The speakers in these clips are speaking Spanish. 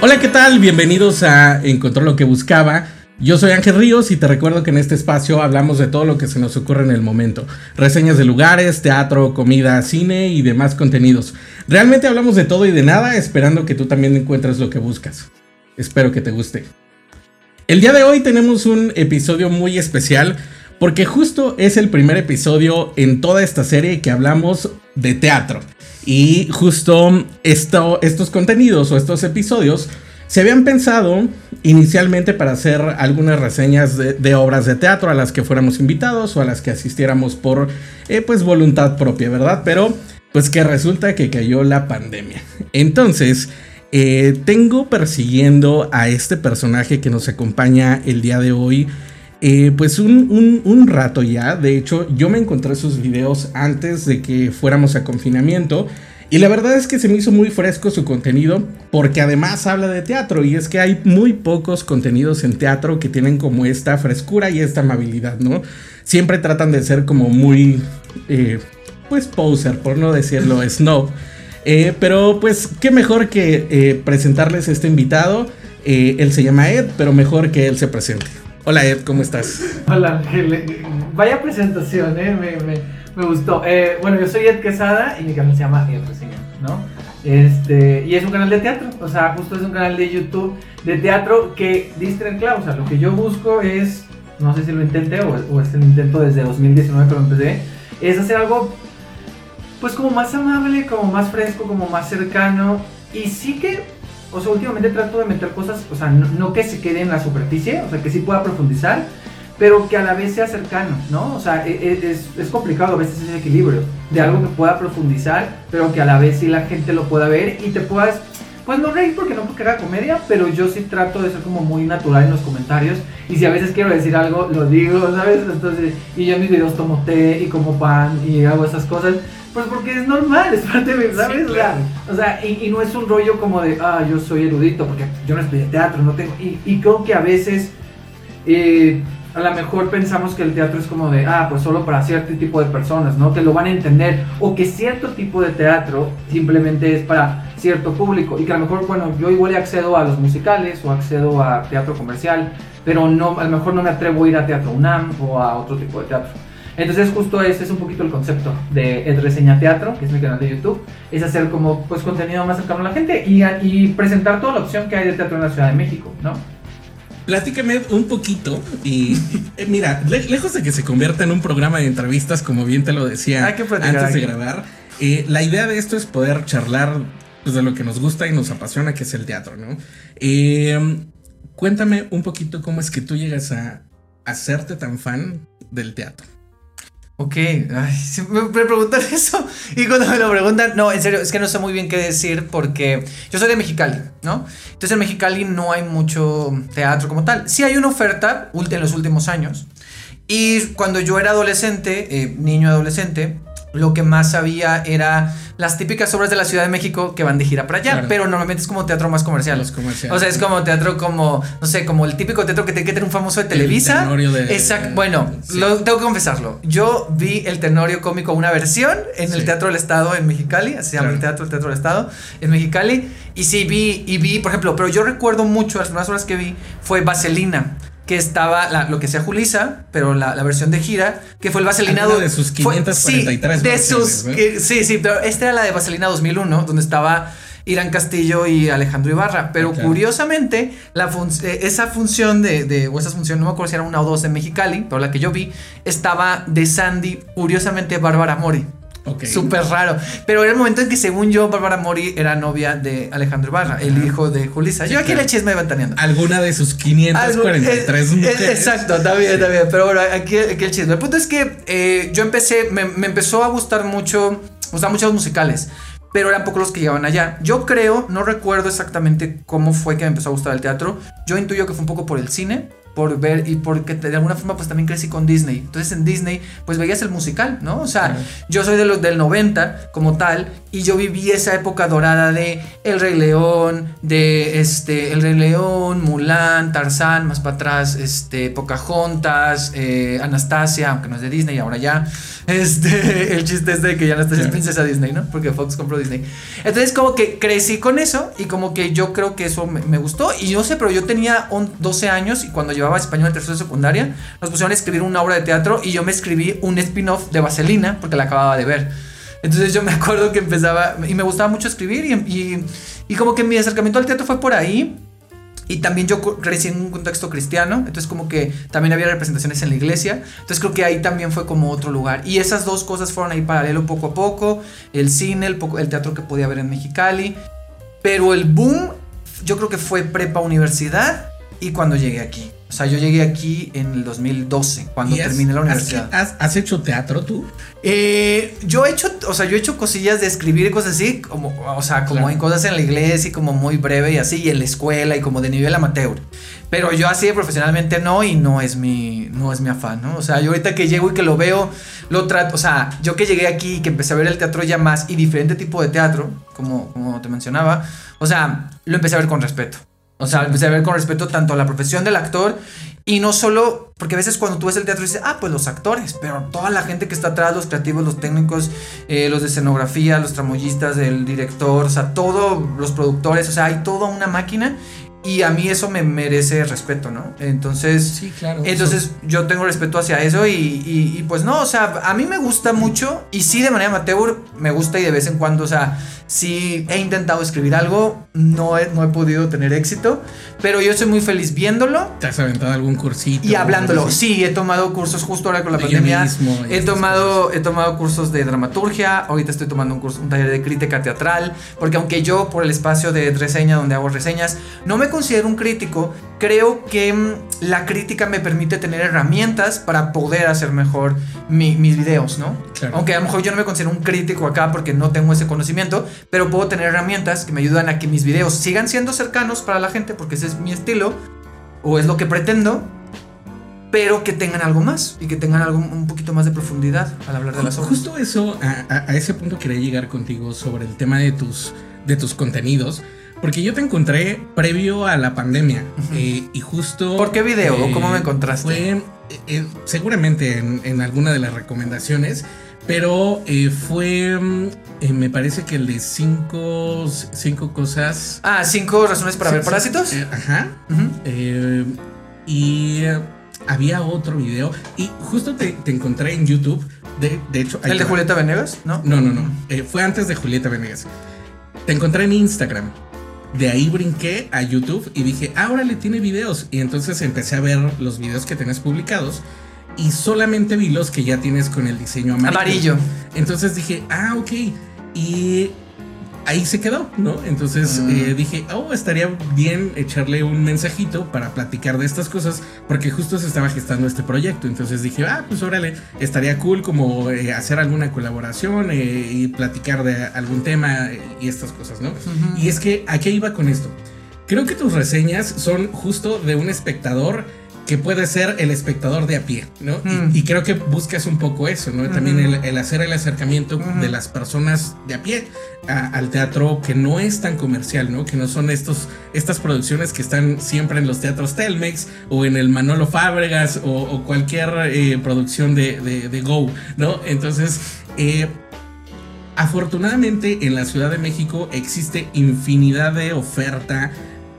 Hola, ¿qué tal? Bienvenidos a Encontró lo que buscaba. Yo soy Ángel Ríos y te recuerdo que en este espacio hablamos de todo lo que se nos ocurre en el momento. Reseñas de lugares, teatro, comida, cine y demás contenidos. Realmente hablamos de todo y de nada esperando que tú también encuentres lo que buscas. Espero que te guste. El día de hoy tenemos un episodio muy especial porque justo es el primer episodio en toda esta serie que hablamos de teatro. Y justo estos contenidos o estos episodios se habían pensado inicialmente para hacer algunas reseñas de, obras de teatro a las que fuéramos invitados o a las que asistiéramos por eh, pues voluntad propia, ¿verdad? Pero pues que resulta que cayó la pandemia. Entonces, eh, tengo persiguiendo a este personaje que nos acompaña el día de hoy eh, pues un, rato ya. De hecho, yo me encontré sus videos antes de que fuéramos a confinamiento. Y la verdad es que se me hizo muy fresco su contenido porque además habla de teatro y es que hay muy pocos contenidos en teatro que tienen como esta frescura y esta amabilidad, ¿no? Siempre tratan de ser como muy, eh, pues poser, por no decirlo snob. Eh, pero pues qué mejor que presentarles a este invitado. él se llama Ed, pero mejor que él se presente. Hola Ed, ¿cómo estás? Hola Ángel, vaya presentación, ¿eh? me, gustó. Eh, bueno, yo soy Ed Quesada y mi canal se llama Ed Reseña, ¿no? Este, y es un canal de teatro, o sea, justo es un canal de YouTube de teatro que distra en clavo, o sea, lo que yo busco es, no sé si lo intenté o, o es el intento desde 2019 que empecé, es hacer algo pues como más amable, como más fresco, como más cercano y sí que o sea, últimamente trato de meter cosas, o sea, no, que se quede en la superficie, o sea, que sí pueda profundizar, pero que a la vez sea cercano, ¿no? O sea, e, e, es, es, complicado a veces ese equilibrio de algo que pueda profundizar, pero que a la vez sí la gente lo pueda ver y te puedas, pues no reír porque no porque haga comedia, pero yo sí trato de ser como muy natural en los comentarios y si a veces quiero decir algo, lo digo, ¿sabes? Entonces, y yo en mis videos tomo té y como pan y hago esas cosas. Pues porque es normal, es parte de, ¿sabes? O sea, y, no es un rollo como de, ah, yo soy erudito, porque yo no estudié teatro, no tengo. Y, creo que a veces, eh, a lo mejor pensamos que el teatro es como de, ah, pues solo para cierto tipo de personas, ¿no? Que lo van a entender. O que cierto tipo de teatro simplemente es para cierto público. Y que a lo mejor, bueno, yo igual accedo a los musicales o accedo a teatro comercial, pero no, a lo mejor no me atrevo a ir a teatro UNAM o a otro tipo de teatro. Entonces justo ese es un poquito el concepto de El Reseña Teatro, que es mi canal de YouTube, es hacer como pues contenido más cercano a la gente y, y presentar toda la opción que hay de teatro en la Ciudad de México, ¿no? Platícame un poquito y eh, mira, lejos de que se convierta en un programa de entrevistas, como bien te lo decía antes de grabar, eh, la idea de esto es poder charlar pues, de lo que nos gusta y nos apasiona, que es el teatro, ¿no? Eh, cuéntame un poquito cómo es que tú llegas a hacerte tan fan del teatro. Ok, Ay, me, preguntan eso y cuando me lo preguntan, no, en serio, es que no sé muy bien qué decir porque yo soy de Mexicali, ¿no? Entonces en Mexicali no hay mucho teatro como tal. Sí hay una oferta en los últimos años y cuando yo era adolescente, eh, niño adolescente, lo que más había era las típicas obras de la Ciudad de México que van de gira para allá, pero normalmente es como teatro más comercial. O sea, es como teatro como, no sé, como el típico teatro que tiene que tener un famoso de Televisa. de, Exacto. Bueno, lo, tengo que confesarlo. Yo vi el Tenorio cómico, una versión en el Teatro del Estado en Mexicali, así se llama el teatro, el Teatro del Estado en Mexicali. Y sí vi, y vi, por ejemplo, pero yo recuerdo mucho, las primeras obras que vi fue Vaselina que estaba lo que sea Julisa, pero la, versión de gira, que fue el Vaselinado. de sus 543 sí, de sus, Sí, sí, pero esta era la de Vaselina 2001, donde estaba Irán Castillo y Alejandro Ibarra. Pero curiosamente, la eh, esa función de, de, o esa función, no me acuerdo si era una o dos en Mexicali, pero la que yo vi, estaba de Sandy, curiosamente Bárbara Mori. Súper raro. Pero era el momento en que, según yo, Bárbara Mori era novia de Alejandro Barra, el hijo de Julisa. yo aquí le chisme ventaneando. Alguna de sus 543 mujeres. exacto, está bien, está bien. Pero bueno, aquí, el chisme. El punto es que eh, yo empecé, me, empezó a gustar mucho, gustaban mucho los musicales. Pero eran pocos los que llegaban allá. Yo creo, no recuerdo exactamente cómo fue que me empezó a gustar el teatro. Yo intuyo que fue un poco por el cine por ver y porque de alguna forma pues también crecí con Disney. Entonces en Disney pues veías el musical, ¿no? O sea, yo soy de los del 90 como tal y yo viví esa época dorada de El Rey León, de este El Rey León, Mulan, Tarzán, más para atrás, este Pocahontas, eh, Anastasia, aunque no es de Disney ahora ya. Este, el chiste es de que ya Anastasia es princesa Disney, ¿no? Porque Fox compró Disney. Entonces como que crecí con eso y como que yo creo que eso me, gustó y yo sé, pero yo tenía 12 años y cuando llevaba español en tercero de secundaria, nos pusieron a escribir una obra de teatro y yo me escribí un spin-off de Vaselina porque la acababa de ver. Entonces yo me acuerdo que empezaba y me gustaba mucho escribir y, y, como que mi acercamiento al teatro fue por ahí. Y también yo crecí en un contexto cristiano, entonces como que también había representaciones en la iglesia, entonces creo que ahí también fue como otro lugar. Y esas dos cosas fueron ahí paralelo poco a poco, el cine, el, poco, el teatro que podía ver en Mexicali, pero el boom yo creo que fue prepa universidad y cuando llegué aquí. O sea, yo llegué aquí en el 2012, cuando terminé la universidad. ¿has, hecho teatro tú? Eh, yo he hecho, o sea, yo he hecho cosillas de escribir y cosas así, como, o sea, como en cosas en la iglesia y como muy breve y así, y en la escuela y como de nivel amateur. Pero yo así profesionalmente no, y no es mi, no es mi afán, ¿no? O sea, yo ahorita que llego y que lo veo, lo trato, o sea, yo que llegué aquí y que empecé a ver el teatro ya más y diferente tipo de teatro, como, como te mencionaba, o sea, lo empecé a ver con respeto. O sea, empecé a con respeto tanto a la profesión del actor y no solo, porque a veces cuando tú ves el teatro dices, ah, pues los actores, pero toda la gente que está atrás, los creativos, los técnicos, eh, los de escenografía, los tramoyistas, el director, o sea, todos los productores, o sea, hay toda una máquina y a mí eso me merece respeto, ¿no? Entonces, sí, claro. Entonces yo tengo respeto hacia eso y, y, pues no, o sea, a mí me gusta mucho y sí de manera amateur me gusta y de vez en cuando, o sea, sí he intentado escribir algo, no he, no he podido tener éxito, pero yo soy muy feliz viéndolo. ¿Te has aventado algún cursito? Y hablándolo, sí, he tomado cursos justo ahora con la pandemia. he tomado, he tomado cursos de dramaturgia, ahorita estoy tomando un curso, un taller de crítica teatral, porque aunque yo por el espacio de reseña donde hago reseñas, no me considero un crítico, creo que mm, la crítica me permite tener herramientas para poder hacer mejor mis videos, ¿no? Aunque a lo mejor yo no me considero un crítico acá porque no tengo ese conocimiento, pero puedo tener herramientas que me ayudan a que mis videos sigan siendo cercanos para la gente porque ese es mi estilo o es lo que pretendo, pero que tengan algo más y que tengan algo un poquito más de profundidad al hablar de las obras. Justo eso, a, ese punto quería llegar contigo sobre el tema de tus, de tus contenidos. Porque yo te encontré previo a la pandemia eh, y justo... ¿Por qué video? ¿Cómo me encontraste? Fue eh, eh, seguramente en, alguna de las recomendaciones, pero fue, mm, me parece que el de cinco, cinco cosas... Ah, cinco razones para ver parásitos. ajá. y había otro video y justo te, encontré en YouTube. De, de hecho... ¿El de Julieta Venegas? No, no, no. no. fue antes de Julieta Venegas. Te encontré en Instagram. De ahí brinqué a YouTube y dije, ahora le tiene videos. Y entonces empecé a ver los videos que tenés publicados. Y solamente vi los que ya tienes con el diseño amarillo. Amarillo. Entonces dije, ah, ok. Y ahí se quedó, ¿no? Entonces mm. eh, dije, oh, estaría bien echarle un mensajito para platicar de estas cosas, porque justo se estaba gestando este proyecto. Entonces dije, ah, pues órale, estaría cool como eh, hacer alguna colaboración eh, y platicar de algún tema y estas cosas, ¿no? Y es que, ¿a qué iba con esto? Creo que tus reseñas son justo de un espectador que puede ser el espectador de a pie, ¿no? Y, mm. creo que buscas un poco eso, ¿no? También el, hacer el acercamiento de las personas de a pie al teatro que no es tan comercial, ¿no? Que no son estos, estas producciones que están siempre en los teatros Telmex o en el Manolo Fábregas o, cualquier eh, producción de, Go, ¿no? Entonces, eh, afortunadamente en la Ciudad de México existe infinidad de oferta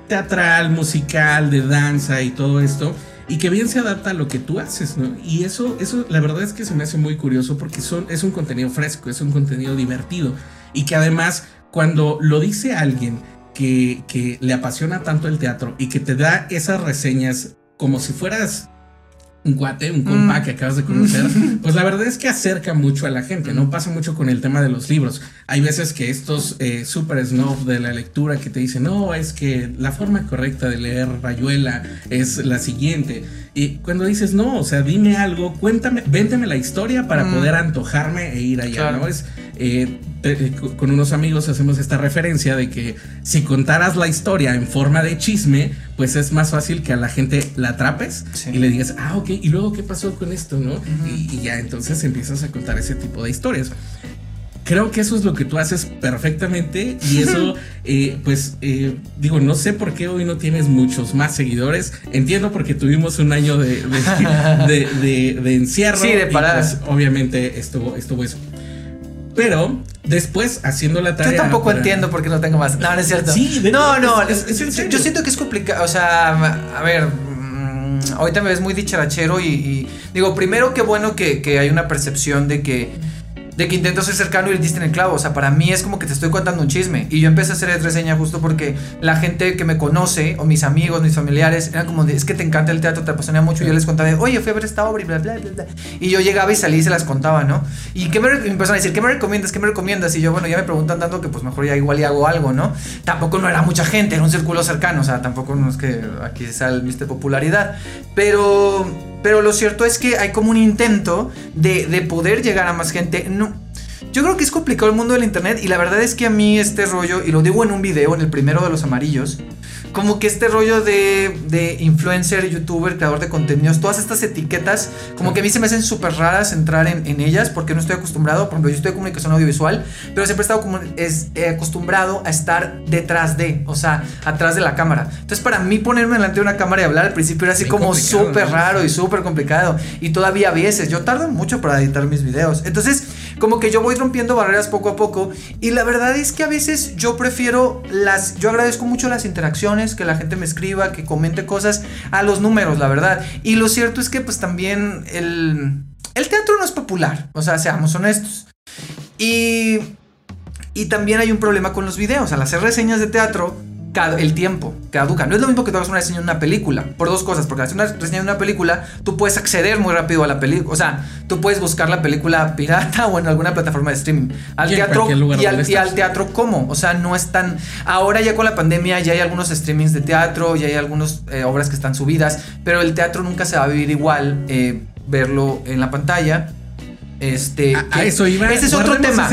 teatral, musical, de danza y todo esto y que bien se adapta a lo que tú haces, ¿no? Y eso, eso la verdad es que se me hace muy curioso porque son, es un contenido fresco, es un contenido divertido y que además cuando lo dice alguien que, que le apasiona tanto el teatro y que te da esas reseñas como si fueras un cuate, un compa mm. que acabas de conocer, pues la verdad es que acerca mucho a la gente, ¿no? Pasa mucho con el tema de los libros. Hay veces que estos eh, super snob de la lectura que te dicen, no, es que la forma correcta de leer Rayuela es la siguiente. Y cuando dices, no, o sea, dime algo, cuéntame, vénteme la historia para mm. poder antojarme e ir allá, ¿no? Es, eh, con unos amigos hacemos esta referencia de que si contaras la historia en forma de chisme, pues es más fácil que a la gente la atrapes y le digas, ah, ok, y luego qué pasó con esto, ¿no? y, ya entonces empiezas a contar ese tipo de historias creo que eso es lo que tú haces perfectamente y eso, eh, pues, eh, digo, no sé por qué hoy no tienes muchos más seguidores. Entiendo porque tuvimos un año de, de, encierro. Sí, de paradas. Pues, obviamente estuvo, estuvo eso. Pero después haciendo la tarea. Yo tampoco entiendo por qué no tengo más. No, no es cierto. Sí, no, no. yo siento que es complicado. O sea, a ver, mm, ahorita me ves muy dicharachero y, digo, primero qué bueno que, que hay una percepción de que de que intento ser cercano y le diste en el clavo. O sea, para mí es como que te estoy contando un chisme. Y yo empecé a hacer reseña justo porque la gente que me conoce, o mis amigos, mis familiares, eran como de, es que te encanta el teatro, te apasiona mucho. Y yo les contaba, oye, fui a ver esta obra y bla, bla, bla, bla. Y yo llegaba y salí y se las contaba, ¿no? Y qué me, empezaron a decir, ¿qué me recomiendas? ¿Qué me recomiendas? Y yo, bueno, ya me preguntan tanto que pues mejor ya igual y hago algo, ¿no? Tampoco no era mucha gente, era un círculo cercano. O sea, tampoco no es que aquí sea el popularidad. Pero pero lo cierto es que hay como un intento de, de poder llegar a más gente. No, yo creo que es complicado el mundo del internet y la verdad es que a mí este rollo, y lo digo en un video, en el primero de los amarillos, como que este rollo de, de influencer, youtuber, creador de contenidos, todas estas etiquetas, como que a mí se me hacen súper raras entrar en, en, ellas porque no estoy acostumbrado, por ejemplo, yo estoy de comunicación audiovisual, pero siempre he estado como, es, acostumbrado a estar detrás de, o sea, atrás de la cámara. Entonces para mí ponerme delante de una cámara y hablar al principio era así como súper raro y súper complicado. Y todavía a veces, yo tardo mucho para editar mis videos. Entonces, como que yo voy rompiendo barreras poco a poco y la verdad es que a veces yo prefiero las, yo agradezco mucho las interacciones, que la gente me escriba, que comente cosas a los números, la verdad. Y lo cierto es que pues también el, el teatro no es popular, o sea, seamos honestos. Y, y también hay un problema con los videos, al hacer reseñas de teatro el tiempo caduca. No es lo mismo que tú hagas una reseña de una película, por dos cosas, porque hacer una reseña de una película, tú puedes acceder muy rápido a la película, o sea, tú puedes buscar la película pirata o en alguna plataforma de streaming. Al teatro y al, y al, teatro cómo, o sea, no es tan ahora ya con la pandemia ya hay algunos streamings de teatro, ya hay algunas eh, obras que están subidas, pero el teatro nunca se va a vivir igual eh, verlo en la pantalla este, a, eso iba. Ese es otro tema.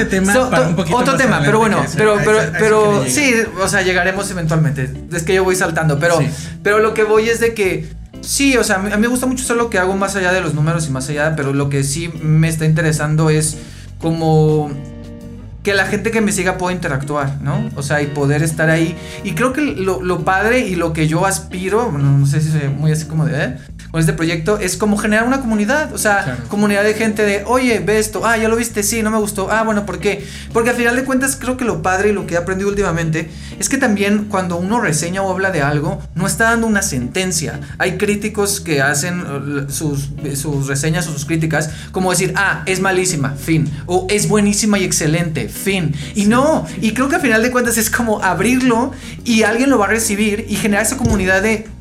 otro tema, pero bueno, pero, pero, pero sí, o sea, llegaremos eventualmente. Es que yo voy saltando, pero, pero lo que voy es de que sí, o sea, a mí me gusta mucho hacer lo que hago más allá de los números y más allá, pero lo que sí me está interesando es como que la gente que me siga pueda interactuar, ¿no? O sea, y poder estar ahí. Y creo que lo, lo padre y lo que yo aspiro, bueno, no sé si soy muy así como de, ¿eh? Con este proyecto es como generar una comunidad, o sea, comunidad de gente de, oye, ve esto, ah, ya lo viste, sí, no me gustó, ah, bueno, ¿por qué? Porque al final de cuentas creo que lo padre y lo que he aprendido últimamente es que también cuando uno reseña o habla de algo, no está dando una sentencia. Hay críticos que hacen uh, sus, sus reseñas o sus críticas como decir, ah, es malísima, fin, o es buenísima y excelente, fin. Y no, y creo que al final de cuentas es como abrirlo y alguien lo va a recibir y generar esa comunidad de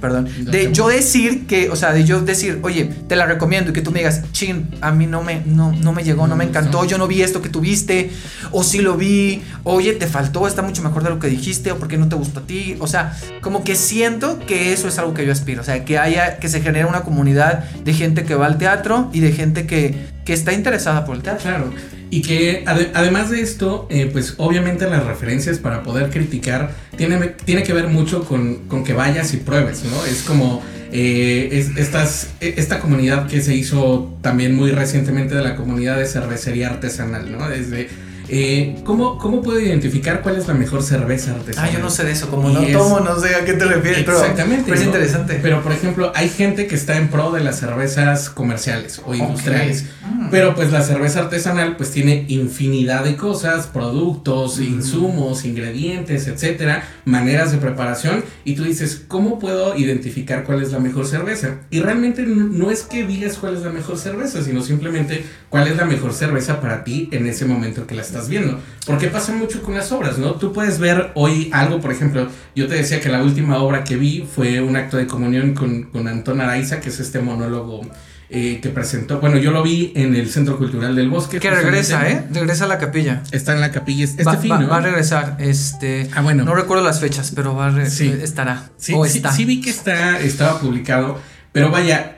perdón, de yo decir que, o sea, de yo decir, oye, te la recomiendo y que tú me digas, chin, a mí no me, no, no me llegó, no, me encantó, yo no vi esto que tuviste, o sí lo vi, oye, te faltó, está mucho mejor de lo que dijiste, o porque no te gustó a ti, o sea, como que siento que eso es algo que yo aspiro, o sea, que haya, que se genere una comunidad de gente que va al teatro y de gente que, que está interesada por el teatro. Claro. Y que además de esto, eh, pues obviamente las referencias para poder criticar tiene, tiene que ver mucho con, con que vayas y pruebes, ¿no? Es como eh, es, estas, e, esta comunidad que se hizo también muy recientemente de la comunidad de cervecería artesanal, ¿no? Desde eh, ¿cómo, ¿Cómo puedo identificar cuál es la mejor cerveza artesanal? Ah, yo no sé de eso, como no tomo, no sé a qué te refieres. Exactamente. Pero, es interesante. Pero, por ejemplo, hay gente que está en pro de las cervezas comerciales o industriales. Mm. Pero, pues, la cerveza artesanal, pues, tiene infinidad de cosas, productos, mm. insumos, ingredientes, etcétera, maneras de preparación. Y tú dices, ¿cómo puedo identificar cuál es la mejor cerveza? Y realmente no es que digas cuál es la mejor cerveza, sino simplemente cuál es la mejor cerveza para ti en ese momento que la estás viendo. Porque pasa mucho con las obras, ¿no? Tú puedes ver hoy algo, por ejemplo, yo te decía que la última obra que vi fue un acto de comunión con, con Antón Araiza, que es este monólogo eh, que presentó. Bueno, yo lo vi en el Centro Cultural del Bosque. Que regresa, ¿eh? Regresa a la capilla. Está en la capilla este va, fin, va, a regresar. Este. Ah, bueno. No recuerdo las fechas, pero va a sí. estará. Sí, sí, sí, vi que está, estaba publicado. Pero vaya,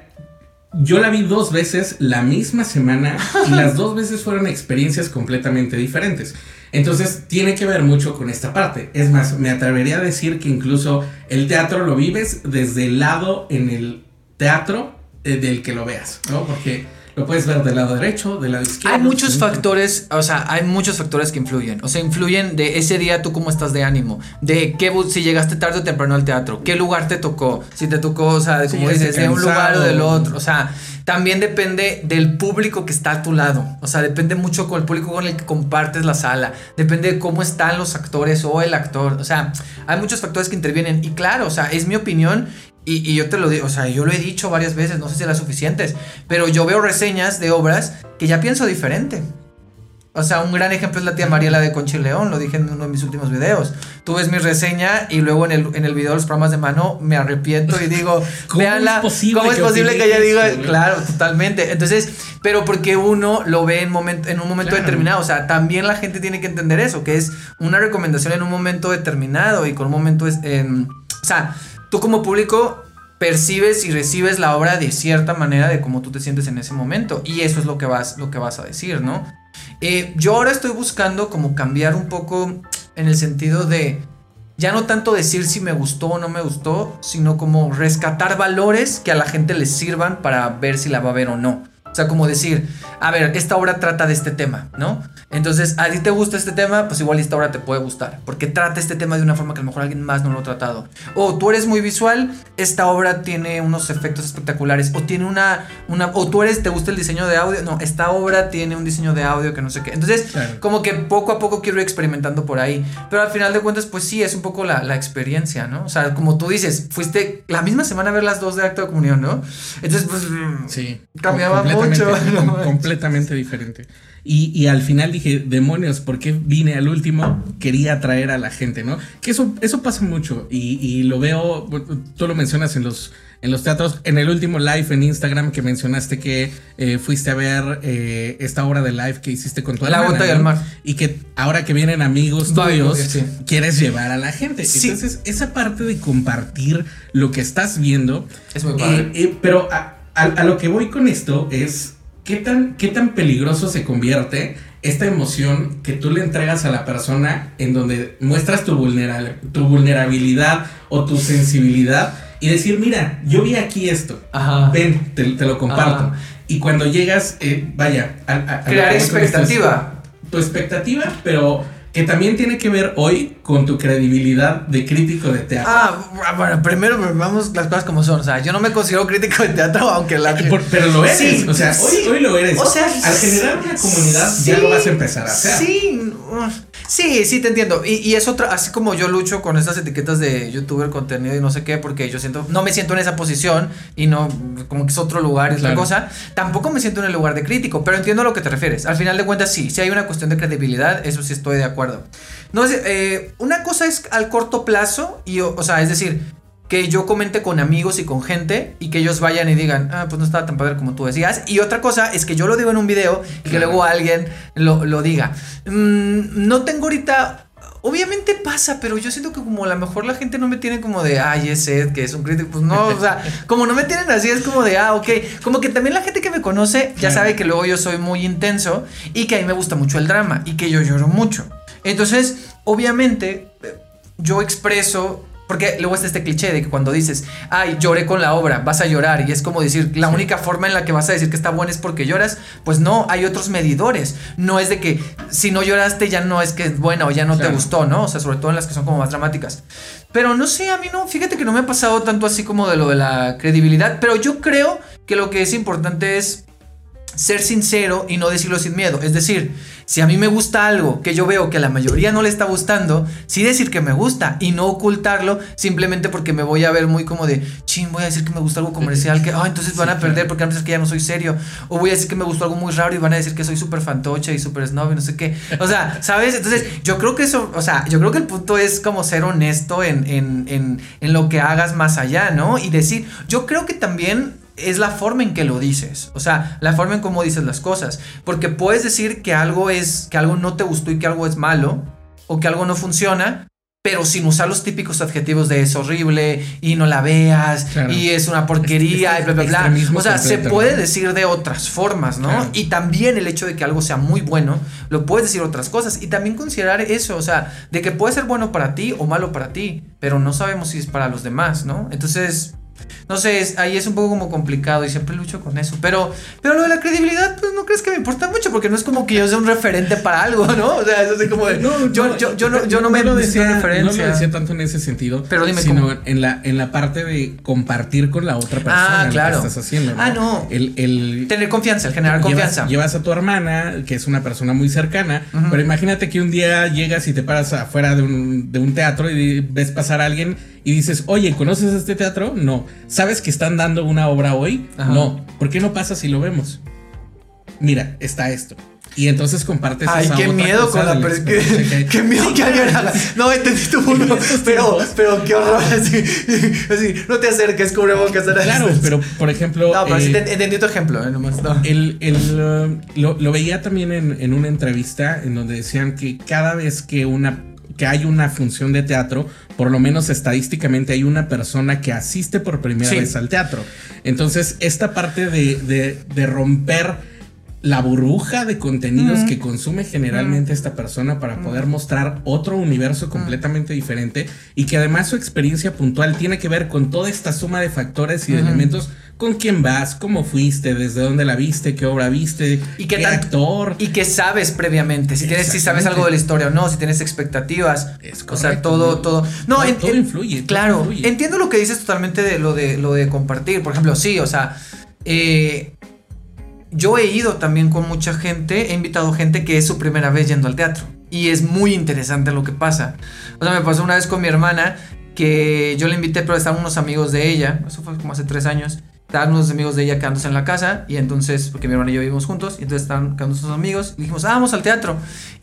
yo la vi dos veces la misma semana y las dos veces fueron experiencias completamente diferentes. Entonces tiene que ver mucho con esta parte. Es más, me atrevería a decir que incluso el teatro lo vives desde el lado en el teatro eh, del que lo veas, ¿no? Porque lo puedes ver del lado derecho, del lado izquierdo. Hay muchos factores, o sea, hay muchos factores que influyen. O sea, influyen de ese día tú cómo estás de ánimo, de qué si llegaste tarde o temprano al teatro, qué lugar te tocó, si te tocó, o sea, de, como dices, de un lugar o del otro. O sea, también depende del público que está a tu lado. O sea, depende mucho con el público con el que compartes la sala. Depende de cómo están los actores o el actor. O sea, hay muchos factores que intervienen. Y claro, o sea, es mi opinión y, yo te lo digo, o sea, yo lo he dicho varias veces, no sé si las suficientes, pero yo veo reseñas de obras que ya pienso diferente. O sea, un gran ejemplo es la tía Mariela de Conchi León, lo dije en uno de mis últimos videos. Tú ves mi reseña y luego en el, en el video de los programas de mano me arrepiento y digo, ¿Cómo véanla, es posible ¿cómo es posible que ella diga? Claro, totalmente. Entonces, pero porque uno lo ve en, momento, en un momento determinado. O sea, también la gente tiene que entender eso, que es una recomendación en un momento determinado y con un momento... Es, en, o sea, tú como público percibes y recibes la obra de cierta manera de cómo tú te sientes en ese momento. Y eso es lo que vas, lo que vas a decir, ¿no? Eh, yo ahora estoy buscando como cambiar un poco en el sentido de ya no tanto decir si me gustó o no me gustó, sino como rescatar valores que a la gente les sirvan para ver si la va a ver o no. O sea, como decir, a ver, esta obra trata de este tema, ¿no? Entonces, a ti te gusta este tema, pues igual esta obra te puede gustar, porque trata este tema de una forma que a lo mejor alguien más no lo ha tratado. O tú eres muy visual, esta obra tiene unos efectos espectaculares, o tiene una, una o tú eres, te gusta el diseño de audio, no, esta obra tiene un diseño de audio que no sé qué. Entonces, como que poco a poco quiero ir experimentando por ahí, pero al final de cuentas, pues sí, es un poco la, la experiencia, ¿no? O sea, como tú dices, fuiste la misma semana a ver las dos de acto de comunión, ¿no? Entonces, pues, sí, cambiaba completamente, diferente. Y, al final dije, demonios, ¿por qué vine al último? Quería atraer a la gente, ¿no? Que eso, eso pasa mucho y, lo veo, tú lo mencionas en los, en los teatros, en el último live en Instagram que mencionaste que eh, fuiste a ver eh, esta obra de live que hiciste con tu La bota y el mar. Y que ahora que vienen amigos tuyos, quieres llevar a la gente. Entonces, esa parte de compartir lo que estás viendo. Es muy padre. Eh, pero a, lo que voy con esto es qué tan, qué tan peligroso se convierte esta emoción que tú le entregas a la persona en donde muestras tu, tu vulnerabilidad o tu sensibilidad y decir, mira, yo vi aquí esto, ven, te, lo comparto. Y cuando llegas, eh, vaya, a, crear expectativa. tu expectativa, pero que también tiene que ver hoy con tu credibilidad de crítico de teatro. Ah, bueno, primero vamos las cosas como son. O sea, yo no me considero crítico de teatro, aunque la. pero lo eres. o sea, hoy, hoy lo eres. O sea, al generar una comunidad ya lo vas a empezar a hacer. Sí, sí, sí, te entiendo. Y, y es otra, así como yo lucho con estas etiquetas de youtuber, contenido y no sé qué, porque yo siento, no me siento en esa posición y no, como que es otro lugar, es la cosa. Tampoco me siento en el lugar de crítico, pero entiendo a lo que te refieres. Al final de cuentas, sí, si hay una cuestión de credibilidad, eso sí estoy de acuerdo. No, eh, una cosa es al corto plazo, y, o, sea, es decir, que yo comente con amigos y con gente y que ellos vayan y digan, ah, pues no estaba tan padre como tú decías. Y otra cosa es que yo lo digo en un video y que luego alguien lo, diga. Mm, no tengo ahorita Obviamente pasa, pero yo siento que como a lo mejor la gente no me tiene como de, ay, es Ed, que es un crítico, pues no, o sea, como no me tienen así, es como de, ah, ok, como que también la gente que me conoce ya sabe que luego yo soy muy intenso y que a mí me gusta mucho el drama y que yo lloro mucho. Entonces, obviamente, yo expreso porque luego está este cliché de que cuando dices, ay, lloré con la obra, vas a llorar. Y es como decir, la única forma en la que vas a decir que está buena es porque lloras. Pues no, hay otros medidores. No es de que si no lloraste ya no es que es buena o ya no te gustó, ¿no? O sea, sobre todo en las que son como más dramáticas. Pero no sé, a mí no, fíjate que no me ha pasado tanto así como de lo de la credibilidad. Pero yo creo que lo que es importante es ser sincero y no decirlo sin miedo. Es decir, si a mí me gusta algo que yo veo que a la mayoría no le está gustando, sí decir que me gusta y no ocultarlo simplemente porque me voy a ver muy como de, ching, voy a decir que me gusta algo comercial, que, ah, entonces van a perder porque antes que ya no soy serio. O voy a decir que me gustó algo muy raro y van a decir que soy súper fantoche y súper snob y no sé qué. O sea, ¿sabes? Entonces, yo creo que eso, o sea, yo creo que el punto es como ser honesto en, en, en, en lo que hagas más allá, ¿no? Y decir, yo creo que también es la forma en que lo dices, o sea, la forma en cómo dices las cosas, porque puedes decir que algo es que algo no te gustó y que algo es malo o que algo no funciona, pero sin usar los típicos adjetivos de es horrible y no la veas Claro. y es una porquería Es- y bla, bla, bla. O sea, se puede decir de otras formas, ¿no? Claro. Y también el hecho de que algo sea muy bueno, lo puedes decir otras cosas. Y también considerar eso, o sea, de que puede ser bueno para ti o malo para ti, pero no sabemos si es para los demás, ¿no? Entonces, no sé, es- ahí es un poco como complicado y siempre lucho con eso. Pero, pero lo de la credibilidad, pues no crees que me importa mucho, porque no es como que yo sea un referente para algo, ¿no? O sea, es así como de, yo, yo, yo, no, yo no me lo decía, referencia. No lo decía tanto en ese sentido, Pero dime sino cómo. en la en la parte de compartir con la otra persona Ah, lo claro. que estás haciendo. Ah, no. El, el Tener confianza, el generar llevas- confianza. Llevas, a tu hermana, que es una persona muy cercana, pero imagínate que un día llegas y te paras afuera de un, de un teatro y ves pasar a alguien y dices, oye, ¿conoces este teatro? No. ¿Sabes que están dando una obra hoy? Ajá. No. ¿Por qué no pasas y lo vemos? Mira, está esto. Y entonces compartes Ay, esa qué otra miedo cosa con la pero experiencia qué, miedo que alguien haga. No, entendí tu punto. estos Pero, pero qué horror. Así, así, no te acerques, cubrebocas. Claro, pero por ejemplo. No, pero sí eh, te- entendí tu ejemplo, eh, nomás. No. El, el, lo, lo veía también en, en una entrevista en donde decían que cada vez que una que hay una función de teatro, por lo menos estadísticamente hay una persona que asiste por primera Sí. vez al teatro. Entonces, esta parte de, de- de romper la burbuja de contenidos que consume generalmente esta persona para poder mostrar otro universo completamente diferente y que además su experiencia puntual tiene que ver con toda esta suma de factores y de elementos con quién vas, cómo fuiste, desde dónde la viste, qué obra viste, Y qué qué actor. Y que sabes previamente, si tienes, si sabes algo de la historia o no, si tienes expectativas. Es o sea, todo, ¿no? todo. No, Todo- en- todo en- influye, todo Claro, influye. entiendo lo que dices totalmente de lo de lo de compartir. Por ejemplo, sí, o sea, eh, yo he ido también con mucha gente, he invitado gente que es su primera vez yendo al teatro. Y es muy interesante lo que pasa. O sea, me pasó una vez con mi hermana que yo le invité, pero estaban unos amigos de ella, eso fue como hace tres años. Estaban unos amigos de ella quedándose en la casa y entonces, porque mi hermana y yo vivimos juntos, y entonces estaban quedando sus amigos y dijimos, ah, vamos al teatro.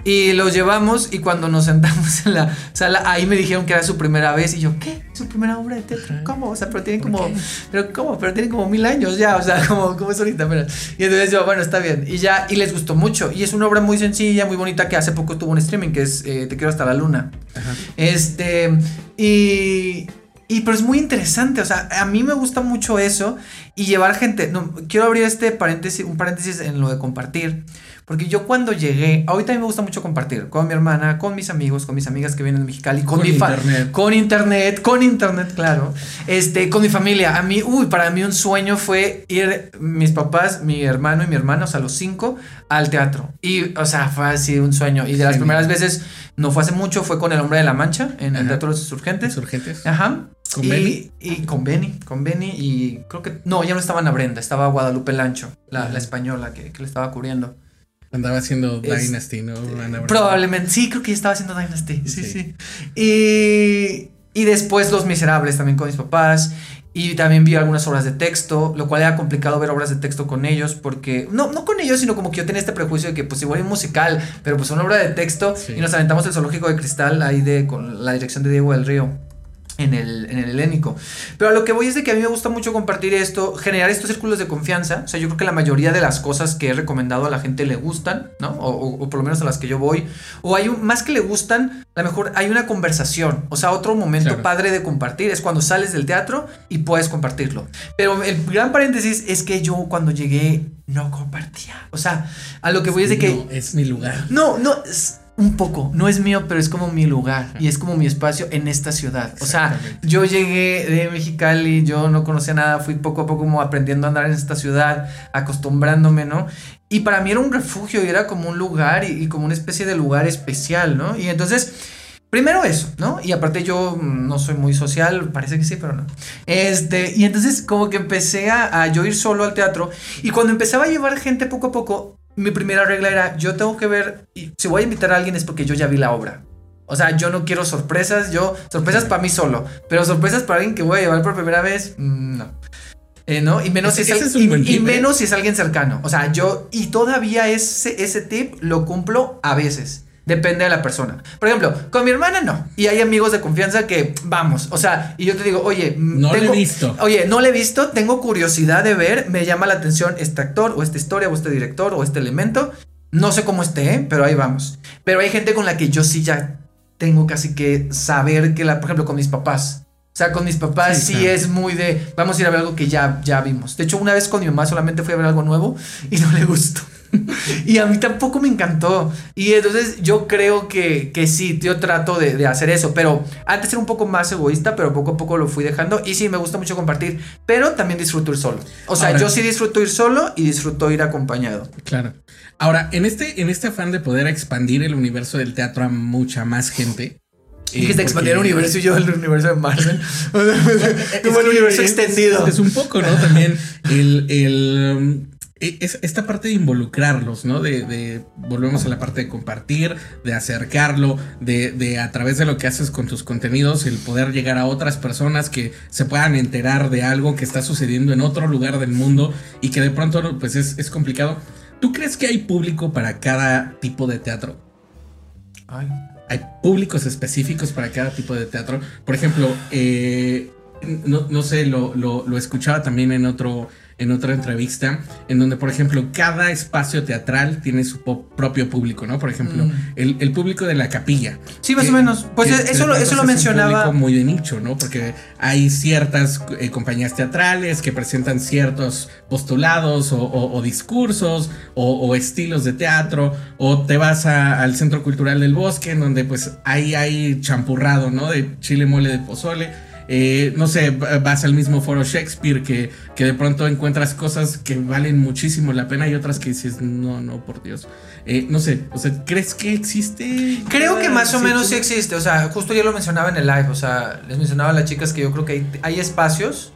Y los llevamos y cuando nos sentamos en la sala, ahí me dijeron que era su primera vez y yo, ¿qué? ¿Su primera obra de teatro? ¿Cómo? O sea, pero tienen como, pero ¿cómo? Pero tienen como mil años ya, o sea, como, como es ahorita, pero- Y entonces yo, bueno, está bien. Y ya, y les gustó mucho. Y es una obra muy sencilla, muy bonita que hace poco tuvo un streaming, que es eh, Te quiero hasta la luna. Ajá. Este, y, y pero es muy interesante, o sea, a mí me gusta mucho eso y llevar gente, no, quiero abrir este paréntesis, un paréntesis en lo de compartir, porque yo cuando llegué, ahorita a mí me gusta mucho compartir con mi hermana, con mis amigos, con mis amigas que vienen de Mexicali, con, Con mi internet. con internet, con internet, claro, este, con mi familia, a mí, uy, para mí un sueño fue ir, mis papás, mi hermano y mi hermana, o sea, los cinco, al teatro, y, o sea, fue así un sueño, y de las primeras veces, no fue hace mucho, fue con El Hombre de la Mancha, en el Ajá. Teatro de los Insurgentes, Insurgentes. Ajá. ¿Con y, Benny? Y con Benny, con Benny y creo que... No, ya no estaba Ana Brenda, estaba Guadalupe Lancho, la, la española que, que le estaba cubriendo. Andaba haciendo Es- Dynasty, ¿no? Ana Brenda. Probablemente, sí, creo que ya estaba haciendo Dynasty, sí, sí. Sí. Y, y después Los Miserables también con mis papás. Y también vi algunas obras de texto, lo cual era complicado ver obras de texto con ellos, porque, no, no con ellos, sino como que yo tenía este prejuicio de que pues igual es musical, pero pues una obra de texto, Sí. y nos aventamos el zoológico de cristal ahí de, con la dirección de Diego del Río. En el, en el helénico. Pero a lo que voy es de que a mí me gusta mucho compartir esto, generar estos círculos de confianza. O sea, yo creo que la mayoría de las cosas que he recomendado a la gente le gustan, ¿no? O, o- o por lo menos a las que yo voy. O hay un, más que le gustan, a lo mejor hay una conversación. O sea, otro momento Claro. padre de compartir es cuando sales del teatro y puedes compartirlo. Pero el gran paréntesis es que yo cuando llegué no compartía. O sea, a lo que voy es de que... No, es mi lugar. No, no, es un poco. No es mío, pero es como mi lugar y es como mi espacio en esta ciudad. O sea, yo llegué de Mexicali, yo no conocía nada, fui poco a poco como aprendiendo a andar en esta ciudad, acostumbrándome, ¿no? Y para mí era un refugio y era como un lugar y, y como una especie de lugar especial, ¿no? Y entonces, primero eso, ¿no? Y aparte yo no soy muy social, parece que sí, pero no. Este, y entonces como que empecé a, a yo ir solo al teatro y cuando empezaba a llevar gente poco a poco, mi primera regla era, yo tengo que ver, y si voy a invitar a alguien es porque yo ya vi la obra. O sea, yo no quiero sorpresas, yo, sorpresas para mí solo, pero sorpresas para alguien que voy a llevar por primera vez, mm, no. Eh, ¿no? Y menos, Ese- si es, y- y ¿eh? menos si es alguien cercano. O sea, yo, y todavía ese, ese tip lo cumplo a veces. Depende de la persona. Por ejemplo, con mi hermana no. Y hay amigos de confianza que vamos. O sea, y yo te digo, oye, mm, No lo he tengo- visto. Oye, no le he visto, tengo curiosidad de ver, me llama la atención este actor o esta historia o este director o este elemento. No sé cómo esté, ¿eh? pero ahí vamos. Pero hay gente con la que yo sí ya tengo casi que saber que la, por ejemplo, con mis papás. O sea, con mis papás sí, es muy de, vamos a ir a ver algo que ya, ya vimos. De hecho, una vez con mi mamá solamente fui a ver algo nuevo y no le gustó. y a mí tampoco me encantó. Y entonces yo creo que, que sí, yo trato de, de, hacer eso. Pero antes era un poco más egoísta, pero poco a poco lo fui dejando. Y sí, me gusta mucho compartir. Pero también disfruto ir solo. O sea, yo sí disfruto ir solo y disfruto ir acompañado. Claro. Ahora, en este, en este afán de poder expandir el universo del teatro a mucha más gente. Y que se expandiera el universo y yo el universo de Marvel. Como el universo extendido. Es un poco, ¿no? También el, el es esta parte de involucrarlos, ¿no? De, de, volvemos a la parte de compartir, de acercarlo, de, de, a través de lo que haces con tus contenidos, el poder llegar a otras personas que se puedan enterar de algo que está sucediendo en otro lugar del mundo y que de pronto pues es, es complicado. ¿Tú crees que hay público para cada tipo de teatro? Ay. Hay públicos específicos para cada tipo de teatro. Por ejemplo, eh, no, no, sé, lo, lo, lo escuchaba también en otro en otra entrevista, en donde, por ejemplo, cada espacio teatral tiene su propio público, ¿no? Por ejemplo, mm. el, el, público de la capilla. Sí, más o menos. Pues eso, lo, eso lo mencionaba. Es un público muy de nicho, ¿no? Porque hay ciertas eh, compañías teatrales que presentan ciertos postulados o, o, o discursos o, estilos de teatro, o te vas a, al Centro Cultural del Bosque, en donde pues ahí hay champurrado, ¿no? De chile mole de pozole eh, no sé, vas al mismo foro Shakespeare que, que de pronto encuentras cosas que valen muchísimo la pena y otras que dices, no, no, por Dios. Eh, no sé, o sea, ¿crees que existe? Creo que más o menos sí existe, o sea, justo yo lo mencionaba en el live, o sea, les mencionaba a las chicas que yo creo que hay, hay espacios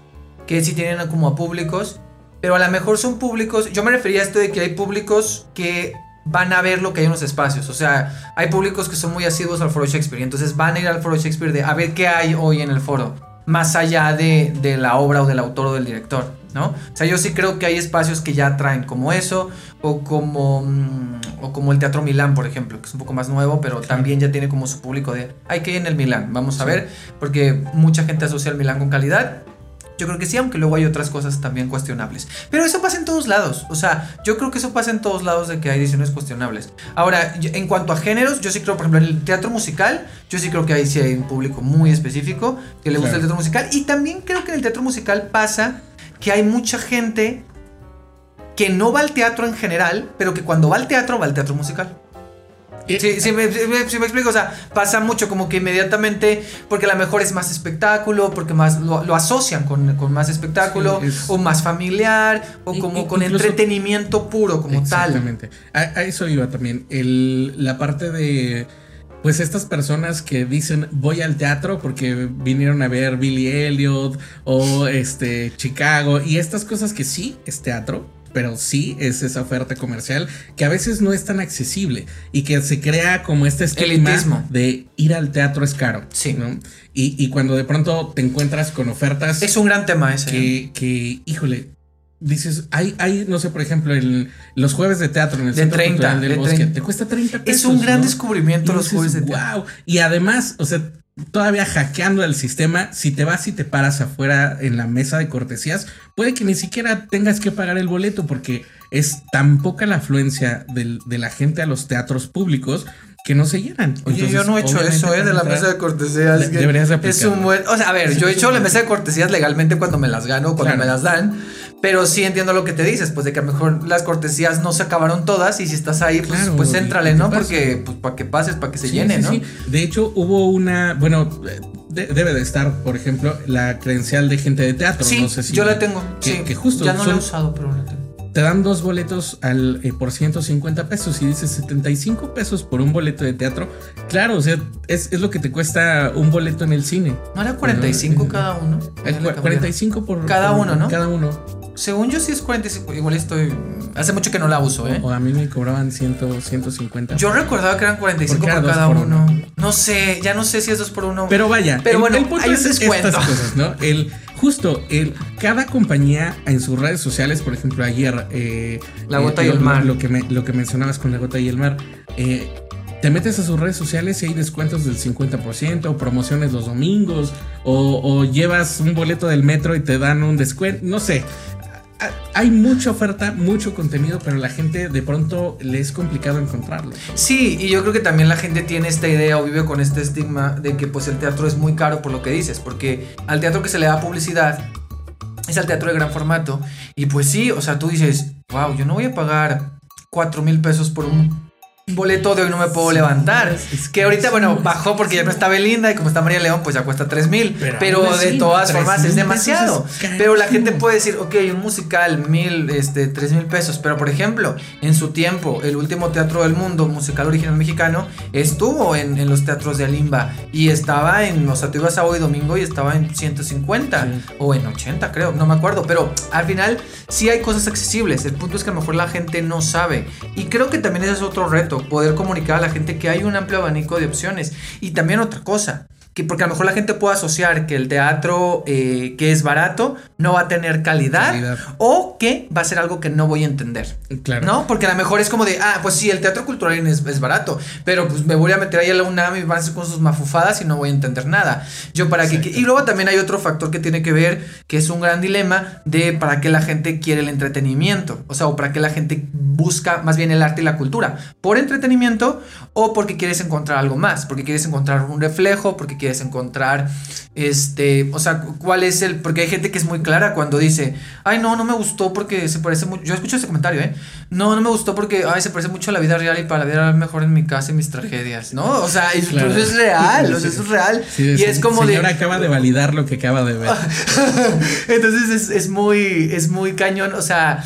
que sí tienen como a públicos, pero a lo mejor son públicos, yo me refería a esto de que hay públicos que van a ver lo que hay en los espacios. O sea, hay públicos que son muy asiduos al foro Shakespeare. entonces van a ir al foro Shakespeare de a ver qué hay hoy en el foro. Más allá de, de, la obra o del autor o del director, ¿no? O sea, yo sí creo que hay espacios que ya traen como eso. O como, mm, o como el Teatro Milán, por ejemplo, que es un poco más nuevo, pero también ya tiene como su público de, hay que ir en el Milán, vamos a ver, porque mucha gente asocia el Milán con calidad yo creo que sí, aunque luego hay otras cosas también cuestionables. Pero eso pasa en todos lados. O sea, yo creo que eso pasa en todos lados de que hay ediciones cuestionables. Ahora, en cuanto a géneros, yo sí creo, por ejemplo, en el teatro musical, yo sí creo que ahí sí hay un público muy específico que le gusta el teatro musical. Y también creo que en el teatro musical pasa que hay mucha gente que no va al teatro en general, pero que cuando va al teatro va al teatro musical. Sí, sí me, me, explico, o sea, pasa mucho como que inmediatamente, porque a lo mejor es más espectáculo, porque más lo, asocian con, con, más espectáculo, o más familiar, o como con entretenimiento puro como exactamente. tal. Exactamente, a, eso iba también, el, la parte de... Pues estas personas que dicen voy al teatro porque vinieron a ver Billy Elliot o este Chicago y estas cosas que sí es teatro, pero sí es esa oferta comercial que a veces no es tan accesible y que se crea como este estigma de ir al teatro es caro. Sí. ¿no? Y, cuando de pronto te encuentras con ofertas. Es un gran tema ese. Que, ¿eh? que híjole, dices, hay, hay, no sé, por ejemplo, el, los jueves de teatro en el de Centro 30, del Bosque, te cuesta 30 pesos. Es un gran descubrimiento los jueves de teatro. Wow. Y además, o sea, todavía hackeando el sistema, si te vas y te paras afuera en la mesa de cortesías, puede que ni siquiera tengas que pagar el boleto porque es tan poca la afluencia de la gente a los teatros públicos que no se llenan. Oye, yo no he hecho eso, ¿eh? De la mesa de cortesías. deberías Es un buen. O sea, a ver, yo he hecho la mesa de cortesías legalmente cuando me las gano, cuando me las dan. Pero sí entiendo lo que te dices, pues de que a lo mejor las cortesías no se acabaron todas y si estás ahí, pues, pues éntrale, ¿no? Porque, pues, para que pases, para que se llene, ¿no? Sí. De hecho, hubo una. Bueno, debe de estar, por ejemplo, la credencial de gente de teatro. Sí, no sé si yo la tengo. Que, sí. que justo. Ya no la he usado, pero la tengo te dan dos boletos al, eh, por 150 pesos y dices 75 pesos por un boleto de teatro. Claro, o sea, es, es lo que te cuesta un boleto en el cine. ¿No era 45 cada uno? 45 por cada uno, ¿no? Cada uno. Según yo sí es 45, igual estoy... Hace mucho que no la uso, ¿eh? O, a mí me cobraban 100, 150. Yo recordaba que eran 45 por, cada uno. No sé, ya no sé si es dos por uno. Pero vaya, pero bueno, hay un descuento. Estas cosas, ¿no? El, justo, el, cada compañía en sus redes sociales, por ejemplo, ayer... Eh, la gota eh, y el mar. Lo que, me, lo que mencionabas con la gota y el mar. Eh, te metes a sus redes sociales y hay descuentos del 50%, o promociones los domingos, o, o, llevas un boleto del metro y te dan un descuento, no sé hay mucha oferta, mucho contenido, pero la gente de pronto le es complicado encontrarlo. Sí, y yo creo que también la gente tiene esta idea o vive con este estigma de que pues el teatro es muy caro por lo que dices, porque al teatro que se le da publicidad es al teatro de gran formato y pues sí, o sea, tú dices, wow, yo no voy a pagar 4 mil pesos por un boleto de hoy no me puedo levantar. que ahorita, bueno, bajó porque ya no está Belinda y como está María León, pues ya cuesta 3 mil. Pero, de todas formas es demasiado. pero la gente puede decir, ok, un musical, mil, este, 3 mil pesos. Pero por ejemplo, en su tiempo, el último teatro del mundo, musical original mexicano, estuvo en, los teatros de Alimba y estaba en, o sea, tú ibas sábado y domingo y estaba en 150 o en 80, creo, no me acuerdo. Pero al final sí hay cosas accesibles. El punto es que a lo mejor la gente no sabe. Y creo que también ese es otro reto poder comunicar a la gente que hay un amplio abanico de opciones. Y también otra cosa, que porque a lo mejor la gente puede asociar que el teatro eh, que es barato no va a tener calidad, o que va a ser algo que no voy a entender. Claro. ¿No? Porque a lo mejor es como de, ah, pues sí, el teatro cultural es, es barato, pero pues me voy a meter ahí a la UNAM y van a ser con sus mafufadas y no voy a entender nada. Yo para qué... Y luego también hay otro factor que tiene que ver, que es un gran dilema de para qué la gente quiere el entretenimiento, o sea, o para qué la gente busca más bien el arte y la cultura, por entretenimiento o porque quieres encontrar algo más, porque quieres encontrar un reflejo, porque quieres encontrar, este, o sea, cuál es el, porque hay gente que es muy clara cuando dice, ay, no, no me gustó porque se parece mucho, yo escucho ese comentario, ¿eh? No, no me gustó porque, ay, se parece mucho a la vida real y para la vida real mejor en mi casa y mis tragedias, ¿no? O sea, eso es real, o sea, eso es real. y es como señora acaba de validar lo que acaba de ver. Entonces es, es muy, es muy cañón, o sea,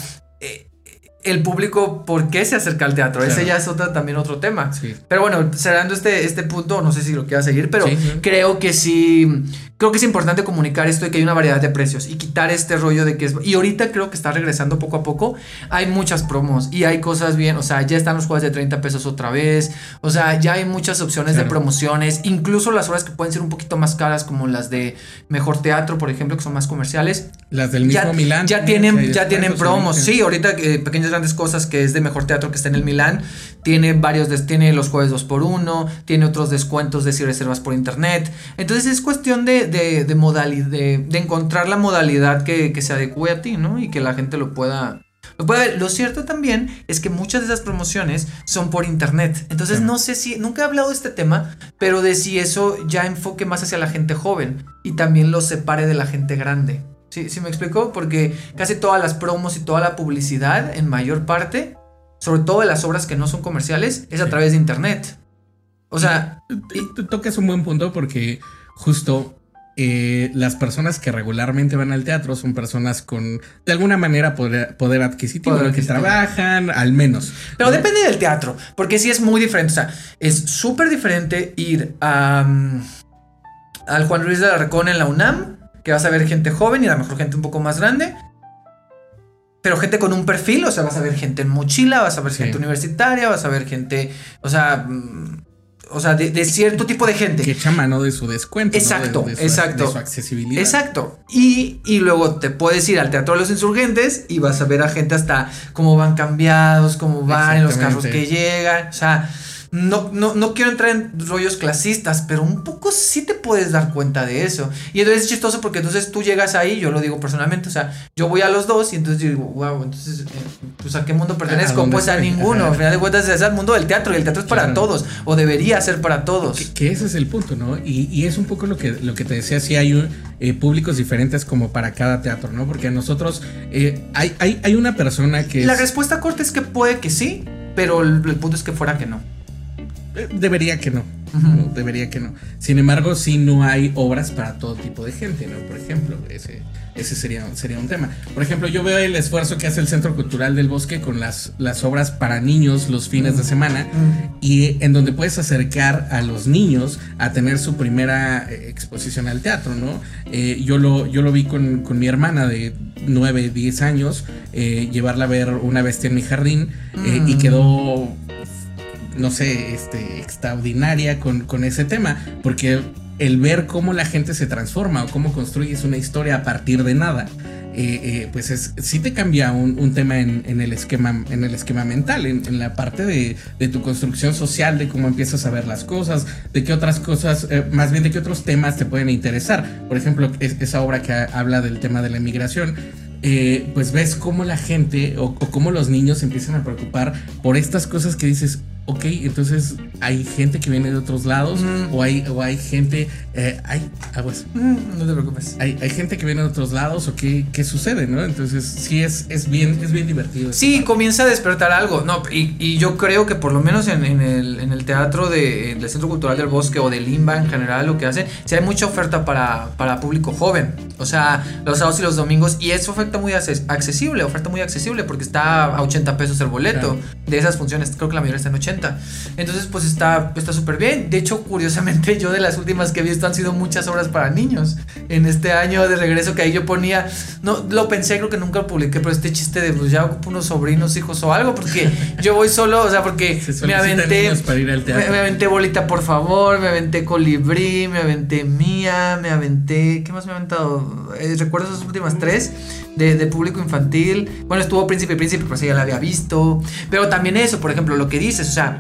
el público, ¿por qué se acerca al teatro? Ese ya es otra, también otro tema. Pero bueno, cerrando este, este punto, no sé si lo quiera seguir, pero creo que sí, creo que es importante comunicar esto de que hay una variedad de precios y quitar este rollo de que es... Y ahorita creo que está regresando poco a poco. Hay muchas promos y hay cosas bien, o sea, ya están los juegos de 30 pesos otra vez, o sea, ya hay muchas opciones de promociones, incluso las horas que pueden ser un poquito más caras como las de Mejor Teatro, por ejemplo, que son más comerciales. Las del mismo Milán. Ya tienen, ya tienen promos, sí, ahorita eh, pequeñas grandes cosas que es de Mejor Teatro que está en el Milán, tiene varios, tiene los jueves 2 por 1 tiene otros descuentos de si reservas por internet. Entonces es cuestión de, de, de modalidad, de, encontrar la modalidad que, que se adecue a ti, ¿no? Y que la gente lo pueda, lo puede ver. Lo cierto también es que muchas de esas promociones son por internet. Entonces no sé si, nunca he hablado de este tema, pero de si eso ya enfoque más hacia la gente joven y también lo separe de la gente grande. ¿Sí, ¿Sí me explico? Porque casi todas las promos y toda la publicidad, en mayor parte, sobre todo de las obras que no son comerciales, es a través de internet. O sea... Y, tocas un buen punto porque justo eh, las personas que regularmente van al teatro son personas con, de alguna manera, poder, poder adquisitivo, que trabajan, al menos. Pero depende del teatro, porque sí es muy diferente. O sea, es súper diferente ir a, mm, al Juan Luis de la Recón en la UNAM, que vas a ver gente joven y a lo mejor gente un poco más grande, pero gente con un perfil, o sea, vas a ver gente en mochila, vas a ver gente universitaria, vas a ver gente, o sea, mm, o sea, de, cierto tipo de gente. Que echa mano de su descuento. Exacto, exacto. De su accesibilidad. Exacto. Y, y, luego te puedes ir al Teatro de los Insurgentes y vas a ver a gente hasta cómo van cambiados, cómo van en los carros que llegan. O sea, no, no, no quiero entrar en rollos clasistas, pero un poco sí te puedes dar cuenta de eso. Y entonces es chistoso porque entonces tú llegas ahí, yo lo digo personalmente, o sea, yo voy a los dos y entonces digo, wow, entonces, eh, pues a qué mundo pertenezco, pues a ninguno. Al final de cuentas es el mundo del teatro y el teatro es para todos, o debería ser para todos. Que, ese es el punto, ¿no? Y, es un poco lo que, lo que te decía, si hay eh, públicos diferentes como para cada teatro, ¿no? Porque a nosotros eh, hay, hay, hay, una persona que... La respuesta corta es que puede que sí, pero el punto es que fuera que no. Eh, debería que no. Debería que no. Sin embargo, sí no hay obras para todo tipo de gente, ¿no? Por ejemplo, ese, ese sería, sería un tema. Por ejemplo, yo veo el esfuerzo que hace el Centro Cultural del Bosque con las, las obras para niños los fines de semana y en donde puedes acercar a los niños a tener su primera eh, exposición al teatro, ¿no? Eh, yo, lo, yo lo vi con, con, mi hermana de 9, 10 años, llevarla a ver una bestia en mi jardín y quedó no sé, este, extraordinaria con, con ese tema, porque el ver cómo la gente se transforma o cómo construyes una historia a partir de nada, eh, eh, pues es, sí te cambia un, tema en, el esquema, en el esquema mental, en, la parte de, tu construcción social, de cómo empiezas a ver las cosas, de qué otras cosas, eh, más bien de qué otros temas te pueden interesar. Por ejemplo, esa obra que habla del tema de la inmigración, pues ves cómo la gente o, cómo los niños empiezan a preocupar por estas cosas que dices, ok, entonces hay gente que viene de otros lados Mm. o, hay, o hay gente, eh, hay aguas. Mm, no te preocupes. Hay, hay gente que viene de otros lados o qué, qué sucede, ¿no? Entonces sí es, es bien, es bien divertido. Sí, comienza a despertar algo. No, y, y yo creo que por lo menos en, en el, en el teatro de, del Centro Cultural del Bosque o de Limba en general, lo que hacen, sí hay mucha oferta para, para público joven. O sea, los sábados y los domingos. Y es oferta muy accesible, oferta muy accesible, porque está a 80 pesos el boleto Claro. de esas funciones. Creo que la mayoría está en 80. Entonces, pues está está súper bien. De hecho, curiosamente, yo de las últimas que he visto han sido muchas obras para niños. En este año de regreso que ahí yo ponía, no lo pensé, creo que nunca lo publiqué, pero este chiste de pues ya ocupo unos sobrinos, hijos o algo, porque yo voy solo, o sea, porque Se me aventé. niños para ir al Me, aventé bolita, por favor, me aventé colibrí, me aventé mía, me aventé. ¿Qué más me he aventado? Eh, recuerdo esas últimas tres de, de público infantil. Bueno, estuvo Príncipe Príncipe, pero sí ya la había visto. Pero también eso, por ejemplo, lo que dices, o sea,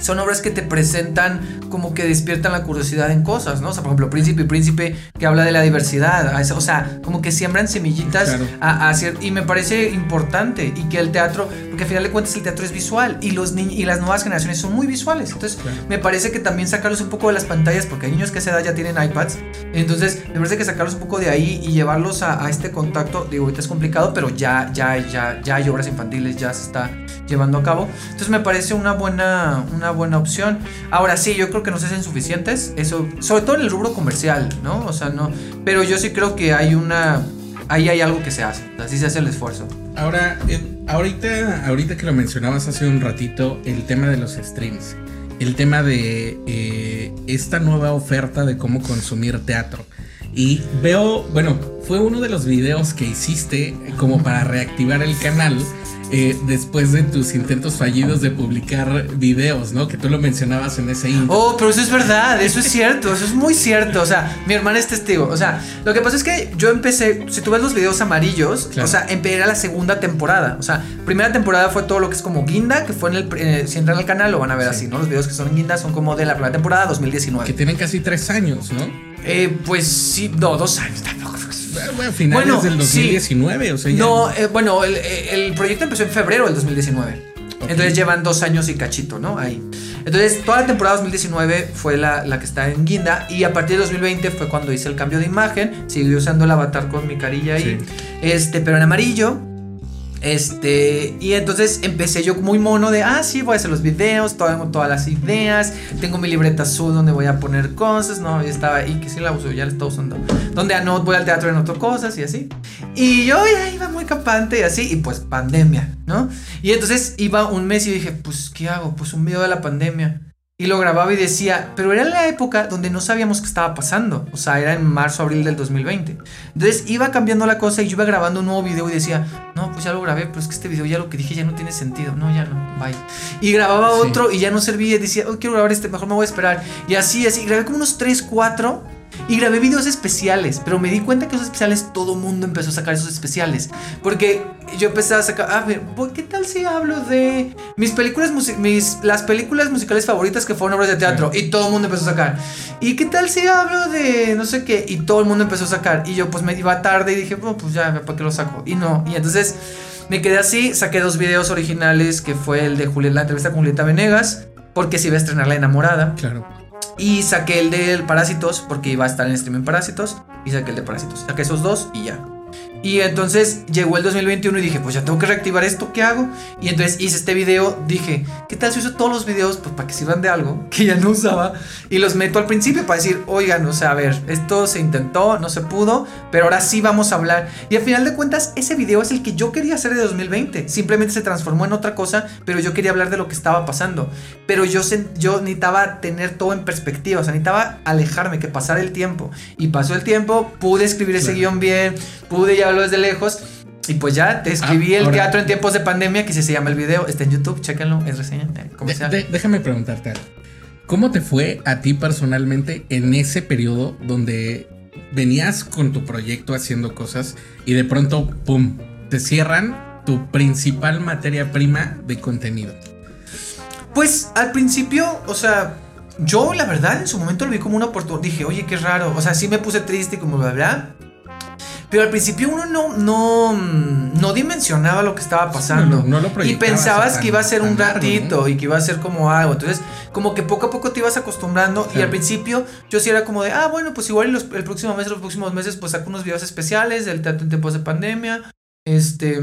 son obras que te presentan como que despiertan la curiosidad en cosas, ¿no? O sea, por ejemplo, Príncipe y Príncipe que habla de la diversidad, o sea, como que siembran semillitas Claro. a, a y me parece importante y que el teatro, porque al final de cuentas el teatro es visual y los y las nuevas generaciones son muy visuales, entonces Claro. me parece que también sacarlos un poco de las pantallas, porque hay niños que a esa edad ya tienen iPads, entonces me parece que sacarlos un poco de ahí y llevarlos a, a este contacto, digo, ahorita es complicado, pero ya, ya, ya, ya hay obras infantiles, ya se está llevando a cabo, entonces me parece una buena, una buena opción. Ahora sí, yo creo que no se hacen suficientes, eso, sobre todo en el rubro comercial, ¿no? O sea, no, pero yo sí creo que hay una, ahí hay algo que se hace, así se hace el esfuerzo. Ahora, eh, ahorita, ahorita que lo mencionabas hace un ratito, el tema de los streams, el tema de eh, esta nueva oferta de cómo consumir teatro. Y veo, bueno, fue uno de los videos que hiciste como para reactivar el canal eh, después de tus intentos fallidos de publicar videos, ¿no? Que tú lo mencionabas en ese intro. Oh, pero eso es verdad, eso es cierto, eso es muy cierto. O sea, mi hermana es testigo. O sea, lo que pasa es que yo empecé, si tú ves los videos amarillos, Claro. o sea, empecé era la segunda temporada. O sea, primera temporada fue todo lo que es como Guinda, que fue en el. eh, si entran al canal lo van a ver Sí. así, ¿no? Los videos que son en Guinda son como de la primera temporada Que 2019. tienen casi tres años, ¿no? Eh, pues sí, no, dos años tampoco. Bueno, finales Bueno, del sí. 2019, o sea, ya- No, eh, bueno, el, el proyecto empezó en febrero del 2019. Ok. Entonces llevan dos años y cachito, ¿no? Ahí. Entonces, toda la temporada 2019 fue la, la que está en Guinda. Y a partir de 2020 fue cuando hice el cambio de imagen. Seguí usando el avatar con mi carilla ahí. Sí. Este, pero en amarillo. Este, y entonces empecé yo muy mono de, ah, sí, voy a hacer los videos, tengo todas las ideas, tengo mi libreta azul donde voy a poner cosas, no, ya estaba ahí, que sí la uso, ya la estoy usando, donde anoto, voy al teatro y anoto cosas y así. Y yo ya iba muy capante y así, y pues pandemia, ¿no? Y entonces iba un mes y dije, pues, ¿qué hago? Pues un video de la pandemia. Y lo grababa y decía, pero era la época donde no sabíamos qué estaba pasando. O sea, era en marzo, abril del 2020. Entonces iba cambiando la cosa y yo iba grabando un nuevo video y decía, no, pues ya lo grabé, pero es que este video ya lo que dije ya no tiene sentido. No, ya no, bye. Y grababa Sí. otro y ya no servía y decía, oh, quiero grabar este, mejor me voy a esperar. Y así, así, grabé como unos 3, 4 y grabé videos especiales, pero me di cuenta que esos especiales todo mundo empezó a sacar esos especiales, porque yo empecé a sacar, a ver, ¿por ¿qué tal si hablo de mis películas, mis las películas musicales favoritas que fueron obras de teatro y todo el mundo empezó a sacar? ¿Y qué tal si hablo de no sé qué y todo el mundo empezó a sacar y yo pues me iba tarde y dije, bueno, pues ya, ¿para qué lo saco? Y no, y entonces me quedé así, saqué dos videos originales que fue el de Julieta, la entrevista con Julieta Venegas, porque se iba a estrenar La Enamorada. Claro. Y saqué el del Parásitos porque iba a estar en streaming Parásitos. Y saqué el de Parásitos. Saqué esos dos y ya. Y entonces llegó el 2021 y dije, pues ya tengo que reactivar esto, ¿qué hago? Y entonces hice este video, dije, ¿qué tal si uso todos los videos pues para que sirvan de algo que ya no usaba? Y los meto al principio para decir, oigan, o sea, a ver, esto se intentó, no se pudo, pero ahora sí vamos a hablar. Y al final de cuentas, ese video es el que yo quería hacer de 2020. Simplemente se transformó en otra cosa, pero yo quería hablar de lo que estaba pasando. Pero yo, yo necesitaba tener todo en perspectiva, o sea, necesitaba alejarme, que pasara el tiempo. Y pasó el tiempo, pude escribir ese guion bien, pude desde lejos. Y pues ya, te escribí Ah, el ahora- teatro en tiempos de pandemia, que se llama el video, está en YouTube, chéquenlo, es reseña De- comercial. de- déjame preguntarte algo. ¿Cómo te fue a ti personalmente en ese periodo donde venías con tu proyecto haciendo cosas y de pronto, ¡pum!, te cierran tu principal materia prima de contenido? Pues al principio, o sea, yo la verdad en su momento lo vi como una oportunidad. Dije, oye, qué raro. O sea, sí me puse triste y como bla, bla. Pero al principio uno no, no, no dimensionaba lo que estaba pasando. no, lo y pensabas tan- que iba a ser un largo, ratito ¿no? y que iba a ser como algo. Entonces, como que poco a poco te ibas acostumbrando. Y al principio yo sí era como de, ah, bueno, pues igual los- el próximo mes, los próximos meses, pues saco unos videos especiales del teatro en tiempos de pandemia. Este.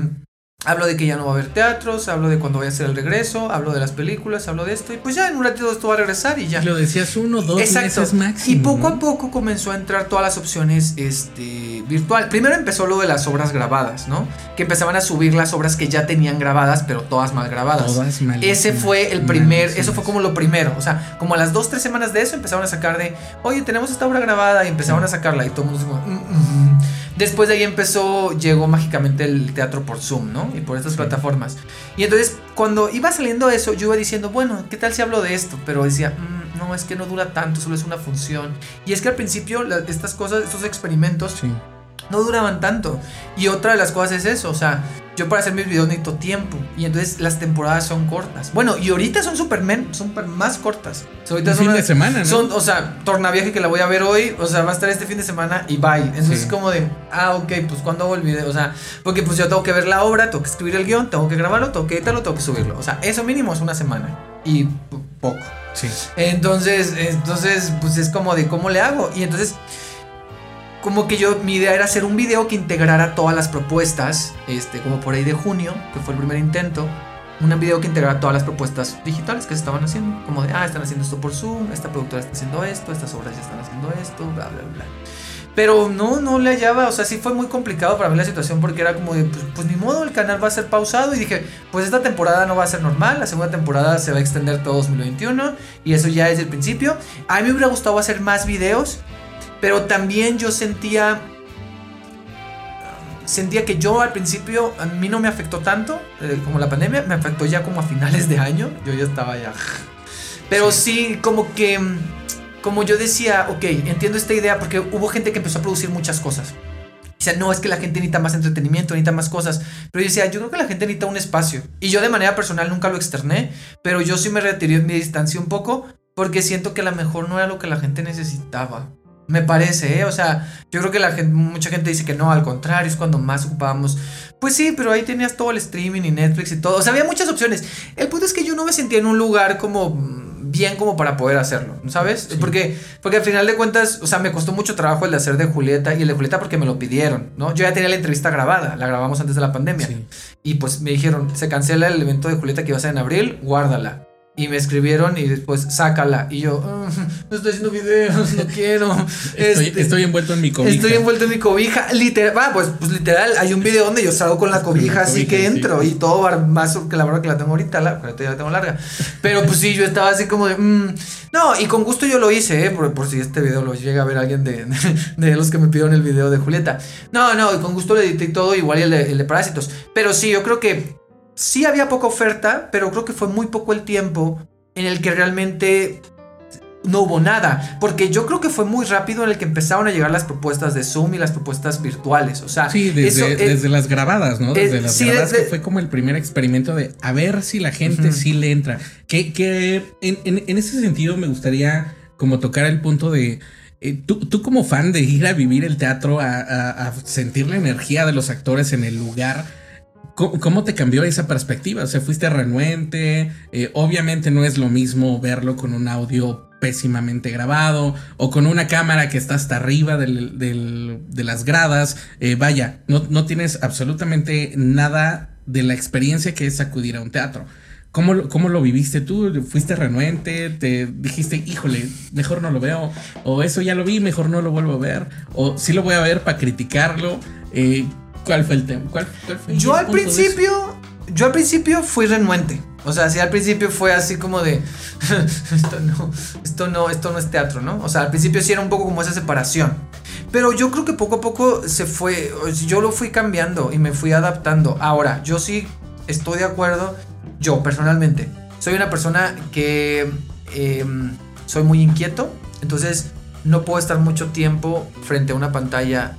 Hablo de que ya no va a haber teatros, hablo de cuando vaya a ser el regreso, hablo de las películas, hablo de esto, y pues ya en un ratito esto va a regresar y ya. Lo decías uno, dos Exacto. meses máximo. Y poco a poco comenzó a entrar todas las opciones este, virtual. Primero empezó lo de las obras grabadas, ¿no? Que empezaban a subir las obras que ya tenían grabadas, pero todas mal grabadas. Todas malísimas. Ese fue el primer, Malísimas. eso fue como lo primero. O sea, como a las dos, tres semanas de eso empezaron a sacar de, oye, tenemos esta obra grabada y empezaron a sacarla y todo el mundo como, "Mm, mm, mm". Después de ahí empezó, llegó mágicamente el teatro por Zoom, ¿no? Y por estas Sí. plataformas. Y entonces, cuando iba saliendo eso, yo iba diciendo, bueno, ¿qué tal si hablo de esto? Pero decía, "Mm, no, es que no dura tanto, solo es una función. Y es que al principio la- estas cosas, estos experimentos, Sí. No duraban tanto. Y otra de las cosas es eso, o sea, yo para hacer mis videos necesito tiempo. Y entonces las temporadas son cortas. Bueno, y ahorita son súper men- súper más cortas. O sea, ahorita Un son fin una- de semana, ¿no? son, o sea, tornaviaje que la voy a ver hoy, o sea, va a estar este fin de semana y bye. Entonces Sí. es como de, ah, ok, pues cuando hago el video, o sea, porque pues yo tengo que ver la obra, tengo que escribir el guion, tengo que grabarlo, tengo que editarlo, tengo que subirlo. O sea, eso mínimo es una semana y poco. Sí. Entonces, entonces, pues es como de cómo le hago. Y entonces, como que yo, mi idea era hacer un video que integrara todas las propuestas, este, como por ahí de junio, que fue el primer intento. Un video que integrara todas las propuestas digitales que se estaban haciendo. Como de, ah, están haciendo esto por Zoom, esta productora está haciendo esto, estas obras ya están haciendo esto, bla, bla, bla. Pero no, no le hallaba, o sea, sí fue muy complicado para mí la situación porque era como de, pues, pues ni modo, el canal va a ser pausado y dije, pues esta temporada no va a ser normal, la segunda temporada se va a extender todo 2021 y eso ya es el principio. A mí me hubiera gustado hacer más videos, pero también yo sentía, sentía que yo al principio, a mí no me afectó tanto eh, como la pandemia, me afectó ya como a finales de año, yo ya estaba ya... Pero sí, como que como yo decía, ok, entiendo esta idea porque hubo gente que empezó a producir muchas cosas. Sea, no, es que la gente necesita más entretenimiento, necesita más cosas. Pero yo decía, yo creo que la gente necesita un espacio. Y yo de manera personal nunca lo externé, pero yo sí me retiré en mi distancia un poco porque siento que a lo mejor no era lo que la gente necesitaba. Me parece, ¿eh? O sea, yo creo que la gente, mucha gente dice que no, al contrario, es cuando más ocupábamos. Pues sí, pero ahí tenías todo el streaming y Netflix y todo. O sea, había muchas opciones. El punto es que yo no me sentía en un lugar como bien como para poder hacerlo, ¿sabes? Sí. Porque, porque al final de cuentas, o sea, me costó mucho trabajo el de hacer de Julieta y el de Julieta porque me lo pidieron, ¿no? Yo ya tenía la entrevista grabada, la grabamos antes de la pandemia. Sí. Y pues me dijeron, se cancela el evento de Julieta que iba a ser en abril, guárdala. Y me escribieron y después sácala. Y yo, "Ah, no estoy haciendo videos, no quiero. Estoy, Este, estoy envuelto en mi cobija. Estoy envuelto en mi cobija. Literal, va, pues, pues literal, hay un video donde yo salgo con la Con la cobija así cobija, que sí. entro. Y todo más que la verdad que la tengo ahorita, la, ahorita ya la tengo larga. Pero pues sí, yo estaba así como de. mm. No, y con gusto yo lo hice, ¿eh? Por, por si este video lo llega a ver alguien de, de, los que me pidieron el video de Julieta. No, no, y con gusto lo edité todo, igual el de, el de Parásitos. Pero sí, yo creo que sí había poca oferta, pero creo que fue muy poco el tiempo en el que realmente no hubo nada. Porque yo creo que fue muy rápido en el que empezaron a llegar las propuestas de Zoom y las propuestas virtuales. O sea, Sí, desde, eso, eh, desde las grabadas, ¿no? Desde eh, las sí, grabadas desde- que fue como el primer experimento de a ver si la gente sí le entra. Que, que en, en- en ese sentido me gustaría como tocar el punto de... eh, tú, tú como fan de ir a vivir el teatro, a, a- a sentir la energía de los actores en el lugar, ¿cómo, te cambió esa perspectiva? O sea, fuiste renuente, eh, obviamente no es lo mismo verlo con un audio pésimamente grabado o con una cámara que está hasta arriba de las gradas. Eh, vaya, no, no tienes absolutamente nada de la experiencia que es acudir a un teatro. ¿Cómo, ¿Cómo lo viviste tú? ¿Fuiste renuente? ¿Te dijiste, híjole, mejor no lo veo? ¿O eso ya lo vi, mejor no lo vuelvo a ver? ¿O sí lo voy a ver para criticarlo? Eh, ¿Cuál fue el tema? ¿Cuál, cuál fue el Yo al principio, yo al principio fui renuente. O sea, sí, al principio fue así como de, esto no, esto no, esto no es teatro, ¿no? O sea, al principio sí era un poco como esa separación. Pero yo creo que poco a poco se fue, yo lo fui cambiando y me fui adaptando. Ahora, yo sí estoy de acuerdo, yo personalmente, soy una persona que eh, soy muy inquieto, entonces no puedo estar mucho tiempo frente a una pantalla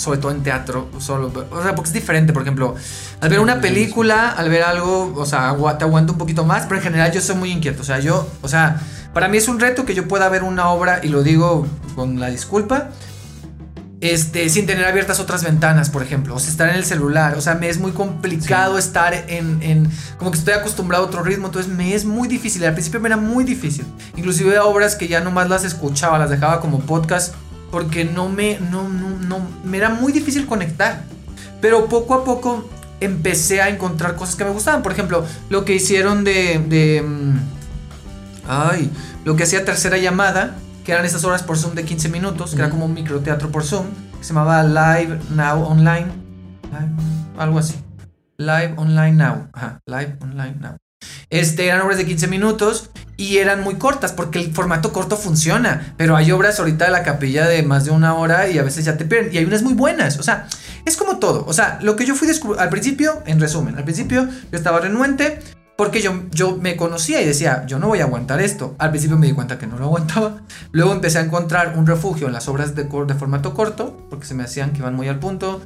sobre todo en teatro, solo, o sea, porque es diferente, por ejemplo, al ver una película, al ver algo, o sea, te aguanto un poquito más, pero en general yo soy muy inquieto, o sea, yo, o sea, para mí es un reto que yo pueda ver una obra, y lo digo con la disculpa, este, sin tener abiertas otras ventanas, por ejemplo, o sea, estar en el celular, o sea, me es muy complicado estar en, en, como que estoy acostumbrado a otro ritmo, entonces me es muy difícil, al principio me era muy difícil, inclusive obras que ya nomás las escuchaba, las dejaba como podcast, porque no me, no, no, no, me era muy difícil conectar, pero poco a poco empecé a encontrar cosas que me gustaban, por ejemplo, lo que hicieron de, de, mm, ay, lo que hacía tercera llamada, que eran estas horas por Zoom de 15 minutos, que era como un microteatro por Zoom, que se llamaba Live Now Online, algo así. Live Online Now, ajá, Live Online Now. Este, eran obras de 15 minutos y eran muy cortas porque el formato corto funciona, pero hay obras ahorita de la capilla de más de una hora y a veces ya te pierden y hay unas muy buenas, o sea, es como todo, o sea, lo que yo fui al principio, en resumen, al principio yo estaba renuente, porque yo, yo me conocía y decía, yo no voy a aguantar esto. Al principio me di cuenta que no lo aguantaba. Luego empecé a encontrar un refugio en las obras de, de formato corto, porque se me hacían que iban muy al punto.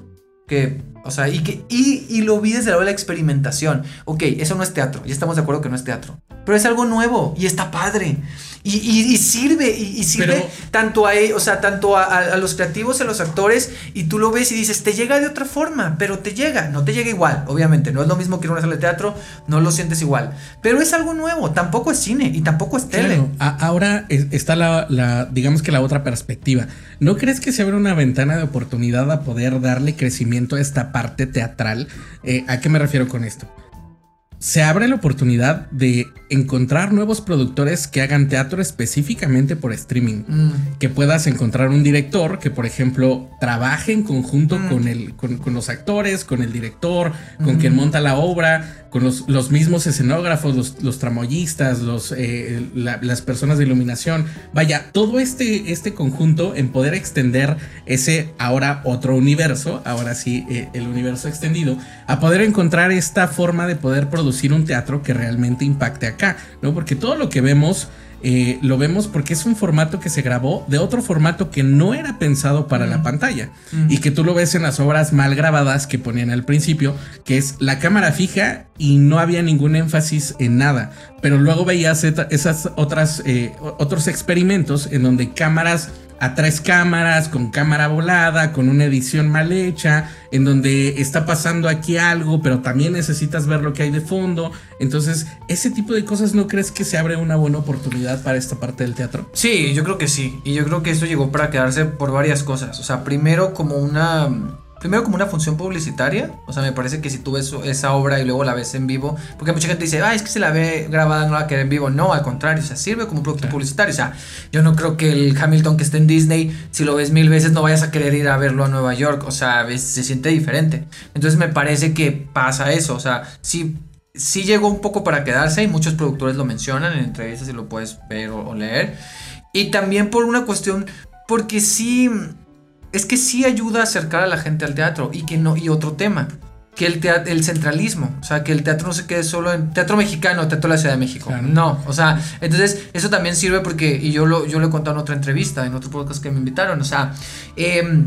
Que, o sea, y, que, y, y lo vi desde la experimentación. Ok, eso no es teatro, ya estamos de acuerdo que no es teatro. Pero es algo nuevo y está padre. Y, sirve, y, sirve tanto a, e, o sea, tanto a, los creativos, a los actores, y tú lo ves y dices, te llega de otra forma, pero te llega, no te llega igual, obviamente, no es lo mismo que una sala de teatro, no lo sientes igual, pero es algo nuevo, tampoco es cine y tampoco es tele. ahora está la, digamos que la otra perspectiva. ¿No crees que se abre una ventana de oportunidad a poder darle crecimiento a esta parte teatral? Eh, ¿A qué me refiero con esto? Se abre la oportunidad de encontrar nuevos productores que hagan teatro específicamente por streaming. Mm. Que puedas encontrar un director que, por ejemplo, trabaje en conjunto mm. con, el, con, los actores, con el director, con quien monta la obra, con los, mismos escenógrafos, los, los tramoyistas, los, eh, las personas de iluminación. Vaya, todo este, este conjunto en poder extender ese ahora otro universo, ahora sí, eh, el universo extendido, a poder encontrar esta forma de poder producir un teatro que realmente impacte acá, ¿no? Porque todo lo que vemos eh, lo vemos porque es un formato que se grabó de otro formato que no era pensado para la pantalla. Y que tú lo ves en las obras mal grabadas que ponían al principio, que es la cámara fija y no había ningún énfasis en nada, pero luego veías esas otras eh, otros experimentos en donde cámaras a tres cámaras, con cámara volada, con una edición mal hecha, en donde está pasando aquí algo, pero también necesitas ver lo que hay de fondo. Entonces, ese tipo de cosas, ¿no crees que se abre una buena oportunidad para esta parte del teatro? Sí, yo creo que sí. Y yo creo que esto llegó para quedarse por varias cosas. O sea, primero como una primero como una función publicitaria. O sea, me parece que si tú ves esa obra y luego la ves en vivo, porque mucha gente dice, ah, es que se la ve grabada, no la quiere en vivo. No, al contrario, o sea, sirve como un producto publicitario. O sea, yo no creo que el Hamilton que esté en Disney, si lo ves mil veces, no vayas a querer ir a verlo a Nueva York. O sea, se siente diferente. Entonces me parece que pasa eso. O sea, sí sí llegó un poco para quedarse y muchos productores lo mencionan en entrevistas y lo puedes ver o, leer. Y también por una cuestión, porque sí, es que sí ayuda a acercar a la gente al teatro y que no y otro tema que el teatro, el centralismo, o sea, que el teatro no se quede solo en teatro mexicano, teatro de la Ciudad de México. No, o sea, entonces eso también sirve porque, y yo lo, yo lo he contado en otra entrevista, en otro podcast que me invitaron, o sea, eh,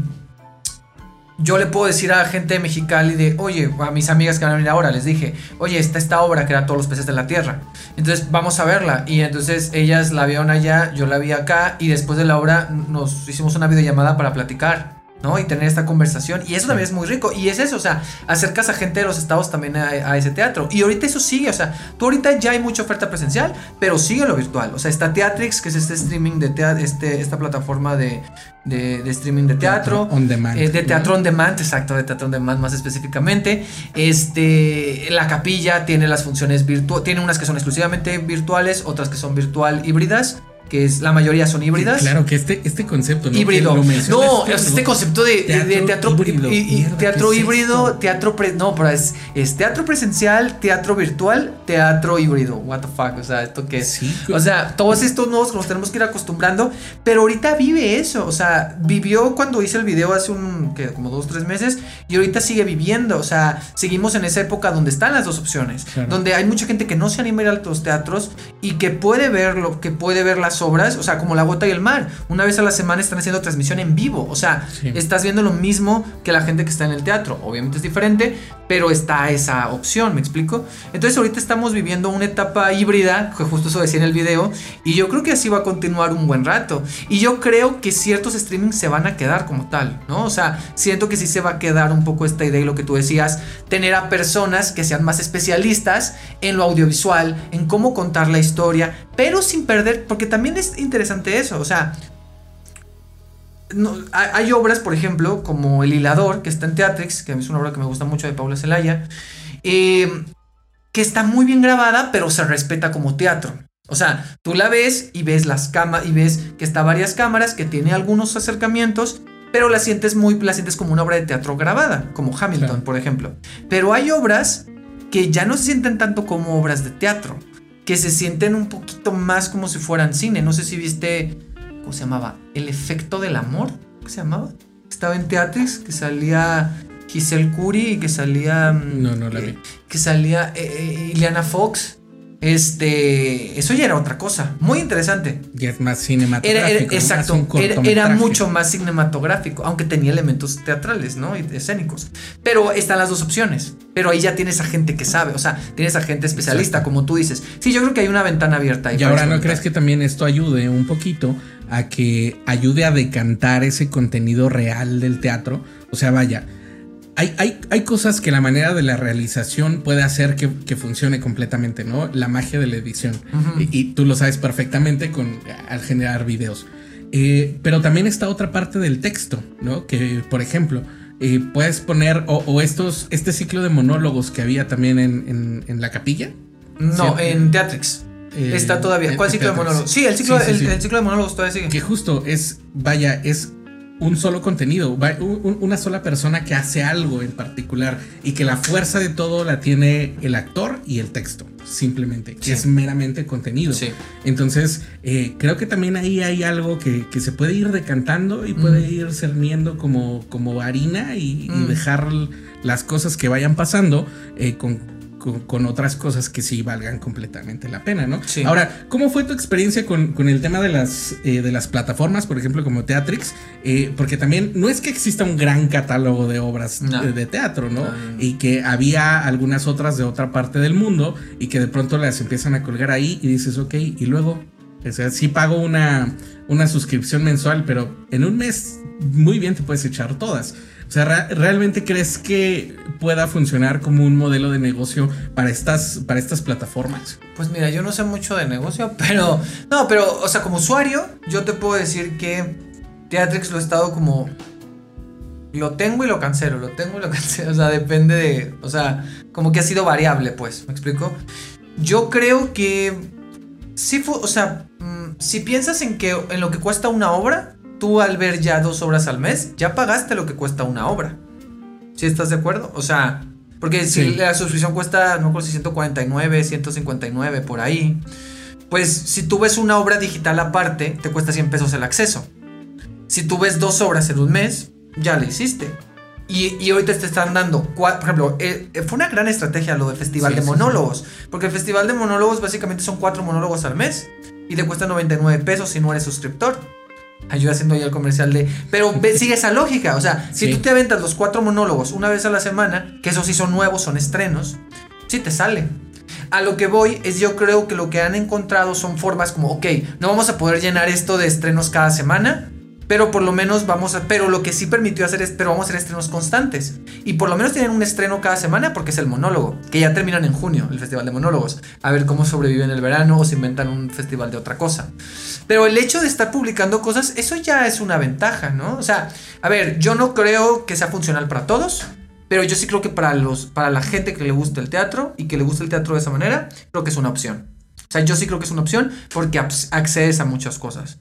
yo le puedo decir a la gente de Mexicali de, oye, a mis amigas que van a venir ahora, les dije, oye, está esta obra que era Todos los peces de la tierra. Entonces, vamos a verla. Y entonces ellas la vieron allá, yo la vi acá, y después de la obra nos hicimos una videollamada para platicar. ¿No? Y tener esta conversación. Y eso también es muy rico. Y es eso, o sea, acercas a gente de los estados también a, ese teatro. Y ahorita eso sigue, o sea, tú ahorita ya hay mucha oferta presencial, pero sigue lo virtual. O sea, está Teatrix, que es este streaming de teatro, este, esta plataforma de, de, streaming de teatro. On demand. Eh, de teatro on demand, exacto, de teatro on demand más específicamente. Este, la capilla tiene las funciones virtuales, tiene unas que son exclusivamente virtuales, otras que son virtual híbridas que es la mayoría son híbridas. Claro, que este, este concepto, ¿no? Híbrido. no, este concepto de teatro, híbrido, y, teatro híbrido, teatro no, pero es, es, teatro presencial, teatro virtual, teatro híbrido. What the fuck, o sea, esto qué es. O sea, todos estos nuevos que nos tenemos que ir acostumbrando, pero ahorita vive eso, o sea, vivió cuando hice el video hace un que como dos tres meses y ahorita sigue viviendo, o sea, seguimos en esa época donde están las dos opciones, donde hay mucha gente que no se anima a ir a los teatros y que puede verlo, que puede ver las obras, o sea, como La Gota y el Mar. Una vez a la semana están haciendo transmisión en vivo, o sea, estás viendo lo mismo que la gente que está en el teatro. Obviamente es diferente, pero está esa opción, ¿me explico? Entonces ahorita estamos viviendo una etapa híbrida, que justo eso decía en el video, y yo creo que así va a continuar un buen rato. Y yo creo que ciertos streamings se van a quedar como tal, ¿no? O sea, siento que sí se va a quedar un poco esta idea y lo que tú decías, tener a personas que sean más especialistas en lo audiovisual, en cómo contar la historia, pero sin perder, porque también es interesante eso, o sea, hay, obras, por ejemplo, como El Hilador, que está en Teatrix, que es una obra que me gusta mucho de Paula Zelaya, eh, que está muy bien grabada, pero se respeta como teatro. O sea, tú la ves y ves las cámaras y ves que está varias cámaras, que tiene algunos acercamientos, pero la sientes muy, la sientes como una obra de teatro grabada, como Hamilton, por ejemplo. Pero hay obras que ya no se sienten tanto como obras de teatro, que se sienten un poquito más como si fueran cine. No sé si viste ¿cómo se llamaba? El efecto del amor, ¿qué se llamaba? Estaba en Teatrix, que salía Giselle Curry y que salía... Mm, no, no la vi. Eh, que salía eh, eh, Ileana Fox este, eso ya era otra cosa, muy interesante. Y es más cinematográfico. Era, exacto, era, mucho más cinematográfico, aunque tenía elementos teatrales, ¿no? Y escénicos. Pero están las dos opciones. Pero ahí ya tienes a gente que sabe, o sea, tienes a gente especialista, como tú dices. Sí, yo creo que hay una ventana abierta ahí. Y ahora, ¿no crees que también esto ayude un poquito a que ayude a decantar ese contenido real del teatro? O sea, vaya hay, cosas que la manera de la realización puede hacer que, funcione completamente, ¿no? La magia de la edición. y, tú lo sabes perfectamente con, al generar videos. Eh, pero también está otra parte del texto, ¿no? Que, por ejemplo, eh, puedes poner, o, estos, este ciclo de monólogos que había también en, la capilla. No, en Teatrix. Eh, está todavía. ¿Cuál ciclo de monólogos? Sí, el ciclo, el ciclo de monólogos todavía sigue. Que justo es, vaya, es un solo contenido, una sola persona que hace algo en particular y que la fuerza de todo la tiene el actor y el texto, simplemente, que es meramente contenido. Entonces, eh, creo que también ahí hay algo que, se puede ir decantando y puede mm. ir cerniendo como, como harina y, mm. dejar las cosas que vayan pasando eh, con con, otras cosas que sí valgan completamente la pena, ¿no? Sí. Ahora, ¿cómo fue tu experiencia con, el tema de las, eh, de las plataformas, por ejemplo, como Teatrix? Eh, porque también no es que exista un gran catálogo de obras de, teatro, ¿no? Y que había algunas otras de otra parte del mundo y que de pronto las empiezan a colgar ahí y dices, ok, y luego, o sea, sí pago una, una suscripción mensual, pero en un mes muy bien te puedes echar todas. O sea, ¿realmente crees que pueda funcionar como un modelo de negocio para estas, para estas plataformas? Pues mira, yo no sé mucho de negocio, pero... No, pero, o sea, como usuario, yo te puedo decir que Teatrix lo he estado como... Lo tengo y lo cancelo, lo tengo y lo cancelo. O sea, depende de... O sea, como que ha sido variable, pues. ¿Me explico? Yo creo que... Sí fue... O sea, mm, si piensas en que en lo que cuesta una obra, tú al ver ya dos obras al mes, ya pagaste lo que cuesta una obra. ¿Sí estás de acuerdo? O sea, porque si la suscripción cuesta, no sé si 149, 159, por ahí. Pues si tú ves una obra digital aparte, te cuesta 100 pesos el acceso. Si tú ves dos obras en un mes, ya le hiciste. Y, y ahorita te están dando, por ejemplo, eh, eh, fue una gran estrategia lo del Festival de Monólogos. Porque el Festival de Monólogos básicamente son cuatro monólogos al mes. Y te cuesta 99 pesos si no eres suscriptor ayuda haciendo ya el comercial de. Pero sigue esa lógica. O sea, si tú te aventas los cuatro monólogos una vez a la semana, que esos sí son nuevos, son estrenos, sí te sale. A lo que voy es yo creo que lo que han encontrado son formas como, ok, no vamos a poder llenar esto de estrenos cada semana, pero por lo menos vamos a. Pero lo que sí permitió hacer es. Pero vamos a hacer estrenos constantes. Y por lo menos tienen un estreno cada semana porque es el monólogo. Que ya terminan en junio, el festival de monólogos. A ver cómo sobreviven el verano o se inventan un festival de otra cosa. Pero el hecho de estar publicando cosas, eso ya es una ventaja, ¿no? O sea, a ver, yo no creo que sea funcional para todos. Pero yo sí creo que para, los, para la gente que le gusta el teatro y que le gusta el teatro de esa manera, creo que es una opción. O sea, yo sí creo que es una opción porque accedes a muchas cosas.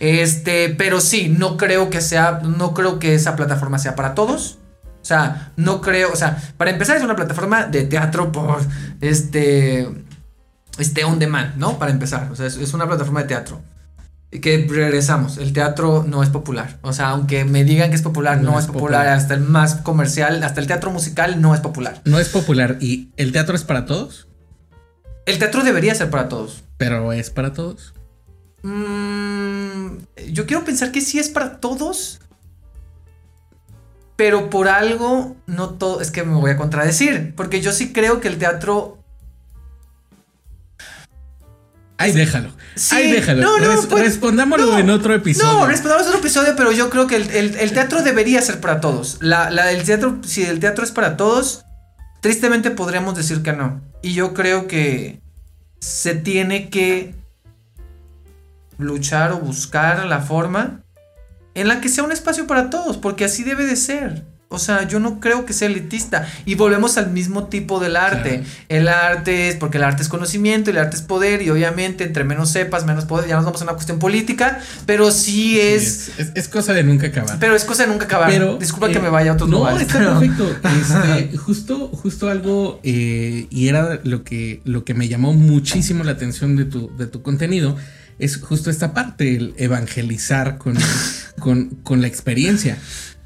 Este, pero sí, no creo que sea, no creo que esa plataforma sea para todos. O sea, no creo, o sea, para empezar es una plataforma de teatro por este, este on demand, ¿no? Para empezar, o sea, es, una plataforma de teatro. Y que regresamos, el teatro no es popular. O sea, aunque me digan que es popular, no, es, popular. popular. Hasta el más comercial, hasta el teatro musical no es popular. No es popular. ¿Y el teatro es para todos? El teatro debería ser para todos. Pero es para todos. Mm, yo quiero pensar que sí es para todos. pero por algo no todo, es que me voy a contradecir, porque yo sí creo que el teatro Ahí déjalo. Sí, Ahí déjalo. no, no, Res- pues, respondámoslo no, en otro episodio. No, respondamos otro episodio, pero yo creo que el, el- el teatro debería ser para todos. La, la- el teatro, si el teatro es para todos, tristemente podríamos decir que no. Y yo creo que se tiene que luchar o buscar la forma en la que sea un espacio para todos, porque así debe de ser. O sea, yo no creo que sea elitista. Y volvemos al mismo tipo del arte. Claro. El arte es, porque el arte es conocimiento, el arte es poder, y obviamente entre menos sepas, menos poder, ya nos vamos a una cuestión política, pero sí Sí, es... es, es cosa de nunca acabar. Pero es cosa de nunca acabar. Pero, Disculpa que eh, me vaya a otros no, lugares. está pero- perfecto. Este, justo, justo algo, eh, y era lo que, lo que me llamó muchísimo la atención de tu, de tu contenido, es justo esta parte, el evangelizar con, con, con la experiencia,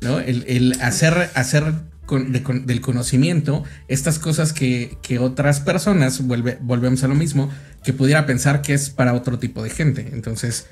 ¿no? El, el hacer, hacer con- de con- del conocimiento estas cosas que, que otras personas, vuelve, volvemos a lo mismo, que pudiera pensar que es para otro tipo de gente. Entonces,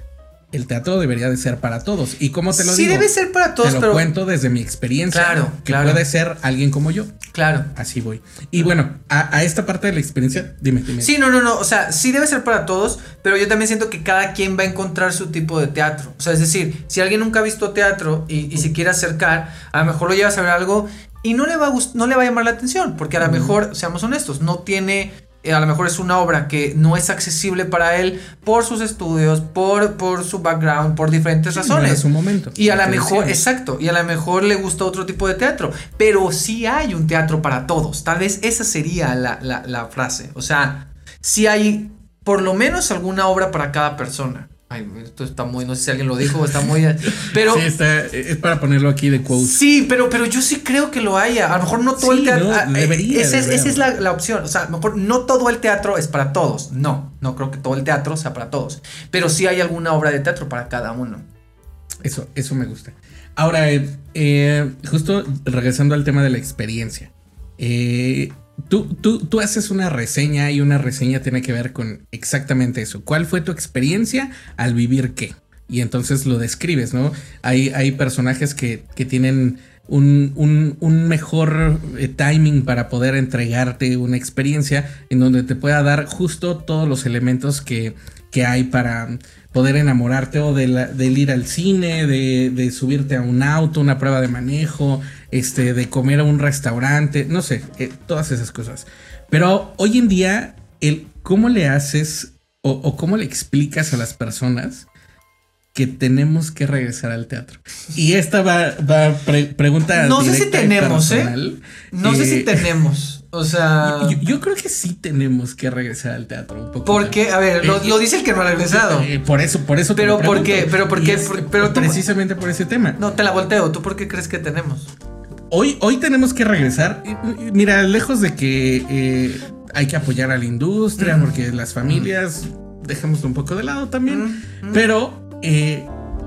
el teatro debería de ser para todos. ¿Y cómo te lo sí digo? debe ser para todos, te lo pero... cuento desde mi experiencia. Claro, que claro. puede ser alguien como yo. Claro. Así voy. Y bueno, a, a esta parte de la experiencia, dime, dime. Sí, no, no, no. O sea, sí debe ser para todos, pero yo también siento que cada quien va a encontrar su tipo de teatro. O sea, es decir, si alguien nunca ha visto teatro y, y se quiere acercar, a lo mejor lo llevas a ver algo y no le va a no le va a llamar la atención, porque a lo mejor, seamos honestos, no tiene. Eh, A lo mejor es una obra que no es accesible para él por sus estudios, por, por su background, por diferentes Sí, no razones. momento. Y a lo mejor, exacto, y a lo mejor le gusta otro tipo de teatro, pero sí hay un teatro para todos. Tal vez esa sería la, la- la frase. O sea, sí hay por lo menos alguna obra para cada persona. Ay, esto está muy, no sé si alguien lo dijo, está muy... Pero... Sí, está, es para ponerlo aquí de quote. Sí, pero, pero yo sí creo que lo haya. A lo mejor no todo Sí, el teatro. no, ah, eh, debería esa es, esa es la, la opción. O sea, a lo mejor no todo el teatro es para todos. No, no creo que todo el teatro sea para todos. Pero sí hay alguna obra de teatro para cada uno. Eso, eso me gusta. Ahora, eh, eh, justo regresando al tema de la experiencia. eh, tú, tú, tú haces una reseña y una reseña tiene que ver con exactamente eso. ¿Cuál fue tu experiencia al vivir qué? Y entonces lo describes, ¿no? Hay, hay personajes que, que tienen un, un- mejor eh, timing para poder entregarte una experiencia en donde te pueda dar justo todos los elementos que, que hay para poder enamorarte o de la- del ir al cine, de, de subirte a un auto, una prueba de manejo, este, de comer a un restaurante, no sé, eh, todas esas cosas. Pero hoy en día, el cómo le haces o, o cómo le explicas a las personas que tenemos que regresar al teatro. Y esta va, va pre- pregunta. No sé si tenemos, ¿eh? No sé si Eh, tenemos. O sea. Yo, yo creo que sí tenemos que regresar al teatro un poco. Porque, a ver, lo, Eh, lo dice el que no ha regresado. Eh, por eso, por eso. te Pero ¿por qué? Pero ¿por qué? es Por- pero tú- precisamente por ese tema. No, te la volteo. ¿Tú por qué crees que tenemos? Hoy, hoy tenemos que regresar. Mira, lejos de que eh, hay que apoyar a la industria, Mm. porque las familias, dejémoslo un poco de lado también. Mm, mm. Pero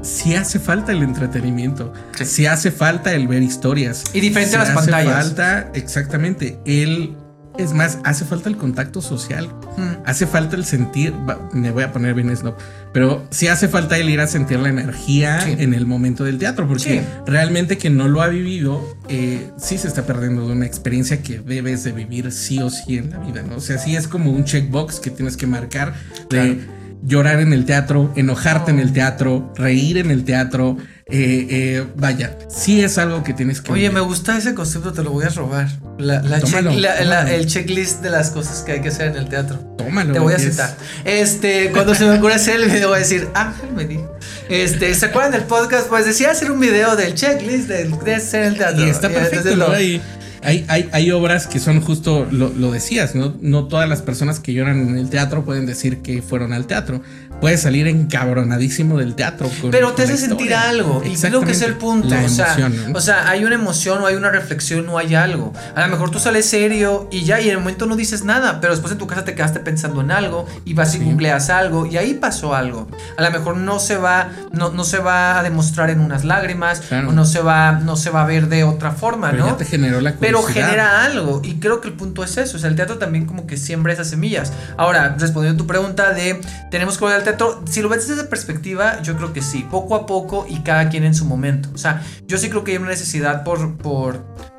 sí hace falta el entretenimiento. Sí. Sí hace falta el ver historias. Y diferente Sí a las hace pantallas. falta, exactamente, el... Es más, hace falta el contacto social. Mm. Hace falta el sentir, me voy a poner bien snob, pero sí hace falta el ir a sentir la energía Sí. en el momento del teatro, porque realmente quien no lo ha vivido, eh, sí se está perdiendo de una experiencia que debes de vivir sí o sí en la vida, ¿no? O sea, sí es como un checkbox que tienes que marcar de llorar en el teatro, enojarte en el teatro, reír en el teatro, eh, eh, vaya, sí es algo que tienes que Oye, vivir. me gusta ese concepto, te lo voy a robar. La, la Tómalo, check- la- la- tómalo. el checklist de las cosas que hay que hacer en el teatro. Tómalo. Te voy a es- citar. Este, cuando se me ocurra hacer el video, voy a decir, Ángel me dijo. Este, ¿se acuerdan del podcast? Pues decía hacer un video del checklist del, de hacer el teatro. Y está perfecto, lo- Hay, hay, hay, hay obras que son justo, lo, lo decías, ¿no? No todas las personas que lloran en el teatro pueden decir que fueron al teatro. Puedes salir encabronadísimo del teatro. con- Pero te hace sentir algo. Y creo que es el punto. La o, sea, emoción, ¿no? o sea, hay una emoción o hay una reflexión o hay algo. A lo mejor tú sales serio y ya, y en el momento no dices nada, pero después en tu casa te quedaste pensando en algo y vas y Sí. googleas algo y ahí pasó algo. A lo mejor no se va, no, no se va a demostrar en unas lágrimas Claro. o no se va, no se va a ver de otra forma, Pero ¿no? ya te generó la Pero pero genera algo. Y creo que el punto es eso. O sea, el teatro también como que siembra esas semillas. Ahora, respondiendo a tu pregunta de tenemos que volver al teatro, si lo ves desde esa perspectiva, yo creo que sí. Poco a poco y cada quien en su momento. O sea, yo sí creo que hay una necesidad por. por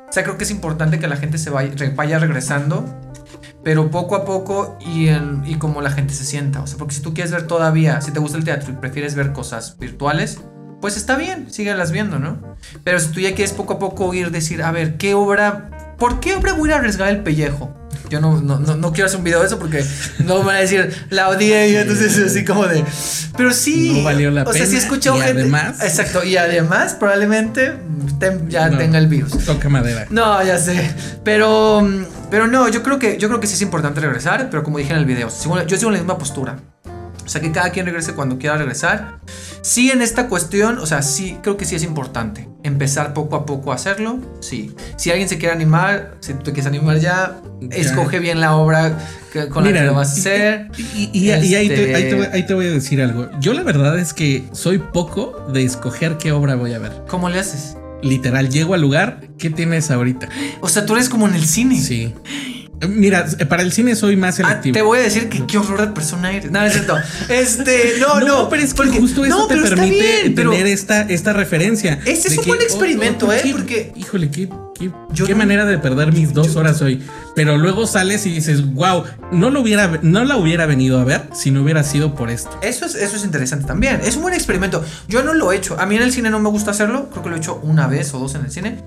o sea, creo que es importante que la gente se vaya, vaya regresando. Pero poco a poco y, en- y como la gente se sienta. O sea, porque si tú quieres ver todavía, si te gusta el teatro y prefieres ver cosas virtuales, pues está bien, síguelas viendo, ¿no? Pero si tú ya quieres poco a poco ir, decir, a ver, ¿qué obra? ¿Por qué obra voy a arriesgar el pellejo? Yo no, no, no, no quiero hacer un video de eso porque no me van a decir, la odié y entonces así como de... Pero sí... No valió la o sea, sí he escuchado y gente... además- Exacto, y además probablemente te- ya No, tenga el virus. Toca madera. No, ya sé. Pero, pero no, yo creo que yo creo que sí es importante regresar, pero como dije en el video, yo sigo en la misma postura. O sea, que cada quien regrese cuando quiera regresar. Sí, en esta cuestión, o sea, sí, creo que sí es importante empezar poco a poco a hacerlo. Sí. Si alguien se quiere animar, si tú te quieres animar ya, Ya. escoge bien la obra que- con la que lo vas a hacer. Y, y- y ahí, te, Este- ahí te voy- ahí te voy a decir algo. Yo la verdad es que soy poco de escoger qué obra voy a ver. ¿Cómo le haces? Literal, llego al lugar, ¿qué tienes ahorita? O sea, tú eres como en el cine. Sí. Mira, para el cine soy más Ah, selectivo. te voy a decir que qué horror de persona eres. No, no es cierto. Este, no, no. pero es que porque- justo eso no, te permite bien, tener esta, esta referencia. Ese es un que, buen experimento, ¿eh? Porque- Híjole, qué, qué, Yo qué no- manera de perder mis dos horas hoy. Pero luego sales y dices, wow, no, lo hubiera, no la hubiera venido a ver si no hubiera sido por esto. Eso es, eso es interesante también. Es un buen experimento. Yo no lo he hecho. A mí en el cine no me gusta hacerlo. Creo que lo he hecho una vez o dos en el cine.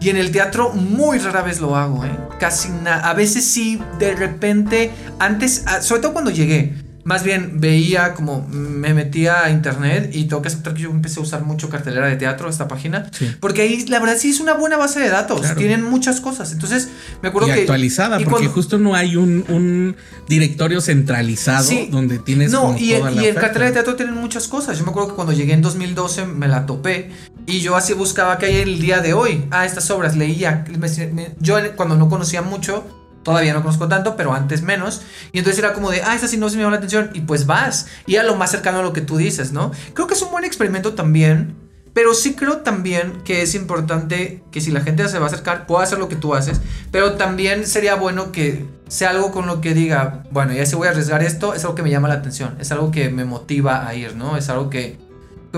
Y en el teatro muy rara vez lo hago, ¿eh? Casi nada. A veces sí, de repente, antes, sobre todo cuando llegué. Más bien veía como me metía a internet y tengo que aceptar que yo empecé a usar mucho cartelera de teatro, esta página. Sí. Porque ahí la verdad sí es una buena base de datos. Claro. Tienen muchas cosas. Entonces me acuerdo Y que... actualizada, y porque cuando- justo no hay un, un directorio centralizado Sí. donde tienes No, como y, toda en, la y en cartera de teatro tienen muchas cosas. Yo me acuerdo que cuando llegué en 2012 me la topé y yo así buscaba que hay el día de hoy. Ah, estas obras leía. me- me- yo cuando no conocía mucho, todavía no conozco tanto, pero antes menos. Y entonces era como de, ah, esta sí no se me llamó la atención. Y pues vas. Y a lo más cercano a lo que tú dices, ¿no? Creo que es un buen experimento también. Pero sí creo también que es importante que si la gente se va a acercar, pueda hacer lo que tú haces. Pero también sería bueno que sea algo con lo que diga, bueno, ya si voy a arriesgar esto, es algo que me llama la atención. Es algo que me motiva a ir, ¿no? Es algo que,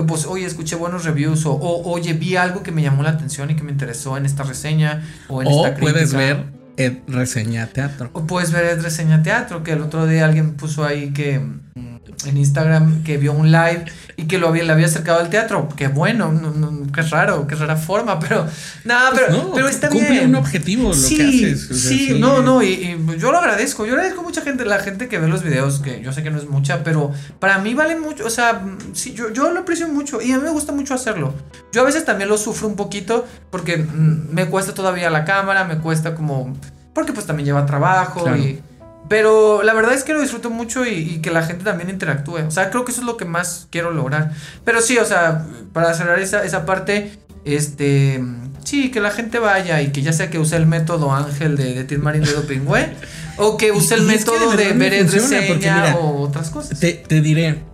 pues, oye, escuché buenos reviews. O, o, oye, vi algo que me llamó la atención y que me interesó en esta reseña. O en O esta puedes crítica. ver Ed Reseña Teatro. Puedes ver el reseña teatro, que el otro día alguien puso ahí que mm, en Instagram que vio un live y que lo había, le había acercado al teatro. Qué bueno, no, no, qué raro, qué rara forma, pero nada, pero, No, pero está cumple bien. un objetivo lo sí, que haces. o sea, sí, no, no, y, y yo lo agradezco. Yo agradezco a mucha gente, la gente que ve los videos, que yo sé que no es mucha, pero para mí vale mucho. O sea, sí, yo, yo lo aprecio mucho y a mí me gusta mucho hacerlo. Yo a veces también lo sufro un poquito porque mm, me cuesta todavía la cámara, me cuesta como. Porque pues también lleva trabajo Claro. y. Pero la verdad es que lo disfruto mucho y, y que la gente también interactúe. O sea, creo que eso es lo que más quiero lograr. Pero sí, o sea, para cerrar esa, esa parte, este. Sí, que la gente vaya y que ya sea que use el método Ángel de, de de Dopingüe o que use el Y es que método de de, porque reseña mira, o otras cosas. Te, te diré,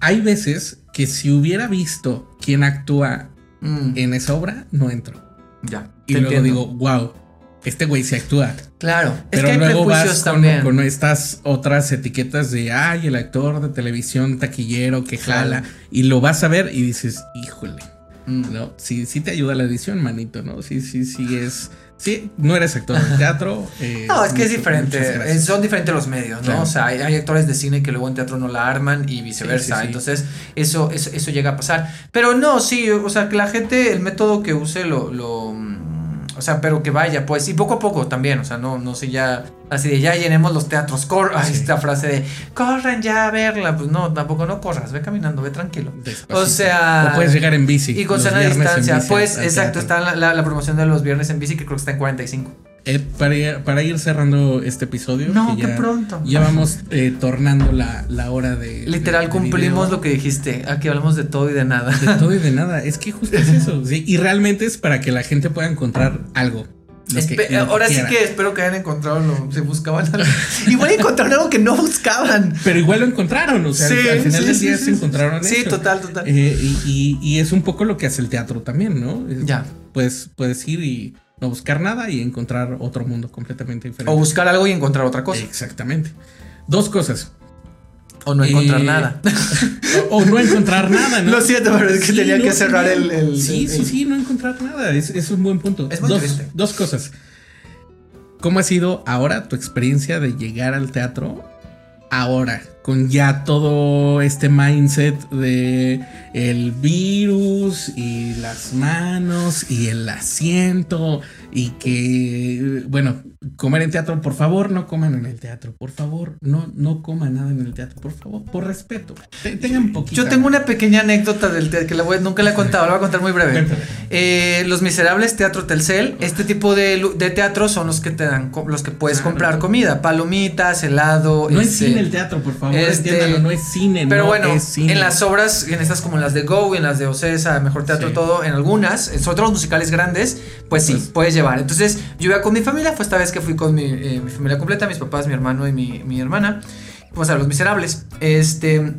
hay veces que si hubiera visto quién actúa Mm, en esa obra, no entro. ya. Y luego entiendo. digo, wow, este güey se actúa. Claro, es Pero que hay luego prejuicios vas con, también. con estas otras etiquetas de, ay, el actor de televisión taquillero que jala. Claro. Y lo vas a ver y dices, híjole, Mm. ¿no? Sí, sí te ayuda la edición, manito, ¿no? Sí, sí, sí es... Sí, no eres actor de teatro. eh, No, es que es diferente. eh, Son diferentes los medios, ¿no? Claro. O sea, hay, hay actores de cine que luego en teatro no la arman y viceversa. Sí, sí, sí. Entonces, eso, eso, eso llega a pasar. Pero no, sí, o sea, que la gente, el método que use lo. lo mm, o sea, pero que vaya, pues, y poco a poco también, o sea, no, no sé, ya, así de ya llenemos los teatros, cor Sí. esta frase de, corran ya a verla, pues no, tampoco no corras, ve caminando, ve tranquilo. Despacito. O sea, O puedes llegar en bici. Y con sana distancia, pues, exacto, está la, la- la promoción de los viernes en bici que creo que está en 45. Eh, para, para ir cerrando este episodio. No, que qué ya- pronto. Ya vamos eh, tornando la, la hora de. Literal, de- de cumplimos video. lo que dijiste. Aquí hablamos de todo y de nada. De todo y de nada. Es que justo es eso. ¿sí? Y realmente es para que la gente pueda encontrar algo. que- ahora sí que espero que hayan encontrado lo se buscaban algo. Igual encontraron algo que no buscaban. Pero igual lo encontraron. O sea, Sí, al final sí, del día sí, se sí. encontraron Sí, eso. total, total. Eh, y, y- y es un poco lo que hace el teatro también, ¿no? Ya. Puedes, puedes ir y, no buscar nada y encontrar otro mundo completamente diferente. O buscar algo y encontrar otra cosa. Exactamente. Dos cosas. O no encontrar Eh, nada. O, o no encontrar nada, ¿no? Lo siento, pero es que Sí, tenía no, que cerrar el. el- Sí, el- sí, sí, no encontrar nada. Es, es un buen punto. Es muy dos, triste. dos cosas. ¿Cómo ha sido ahora tu experiencia de llegar al teatro? Ahora, con ya todo este mindset de el virus y las manos y el asiento y que, bueno, comer en teatro, por favor, no coman en el teatro, por favor, no, no coman nada en el teatro, por favor, por respeto. Te- Tengan poquito. Yo tengo una pequeña anécdota del teatro que la voy- nunca la he contado, la voy a contar muy breve. Eh, los Miserables, Teatro Telcel, este tipo de, de teatros son los que te dan, los que puedes Claro. comprar comida, palomitas, helado. No es este, cine el teatro, por favor, este, entiéndanlo, no es cine, Pero no bueno, es cine. en las obras, en estas como las de Go, en las de Ocesa, Mejor Teatro, Sí. todo, en algunas, en- sobre todo los musicales grandes, pues sí, Pues- puedes llevar. Entonces, yo iba con mi familia, fue esta vez que fui con mi, eh, mi familia completa, mis papás, mi hermano y mi, mi hermana. Pues a Los Miserables. Este.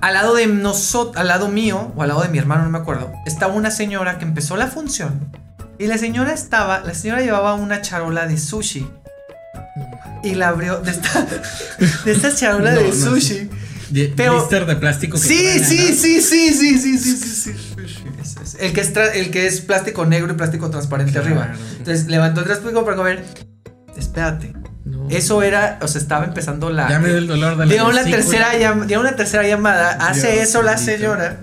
Al lado de nosotros, al lado mío, o al lado de mi hermano, no me acuerdo, estaba una señora que empezó la función. Y la señora estaba, la señora llevaba una charola de sushi. Y la abrió de esta, de esta charola No, de no, sushi. De- pero- blister de plástico que Sí, sí, sí, sí, sí, sí, sí, sí, sí. El que es, tra- el que es plástico negro y plástico transparente Claro. arriba. Entonces levantó el plástico para comer. Espérate. No. Eso era, o sea, estaba empezando la. Ya me dio el dolor de la Dio una tercera llam- dio una tercera llamada. Hace Dios eso la señora.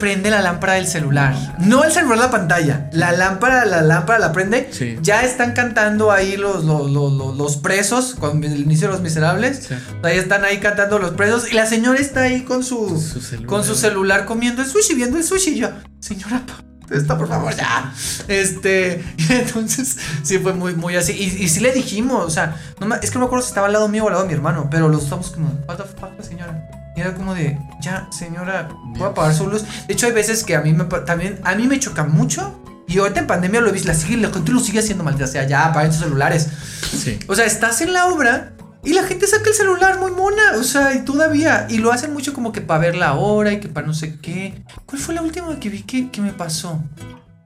Prende la lámpara del celular. No el celular, la pantalla. La lámpara, la lámpara la prende. Sí. Ya están cantando ahí los, los, los, los- los presos con el inicio de los miserables. Sí. Ahí están ahí cantando los presos. Y la señora está ahí con su, con su celular comiendo el sushi, viendo el sushi. Y yo, señora, esto por favor, ya. Este, y entonces sí fue muy, muy así. Y, y sí le dijimos, o sea, no me- es que no me acuerdo si estaba al lado mío o al lado de mi hermano, pero los estamos como, what the fuck, señora. Y era como de, ya, señora, voy a Dios. apagar su luz. De hecho, hay veces que a mí me, también, a mí me choca mucho. Y ahorita en pandemia lo he visto, la, sigue, la gente lo sigue haciendo maldita sea, ya, apaguen sus celulares. Sí. O sea, estás en la obra y la gente saca el celular muy mona. O sea, y todavía. Y lo hacen mucho como que para ver la hora y que para no sé qué. ¿Cuál fue la última que vi que, que me pasó?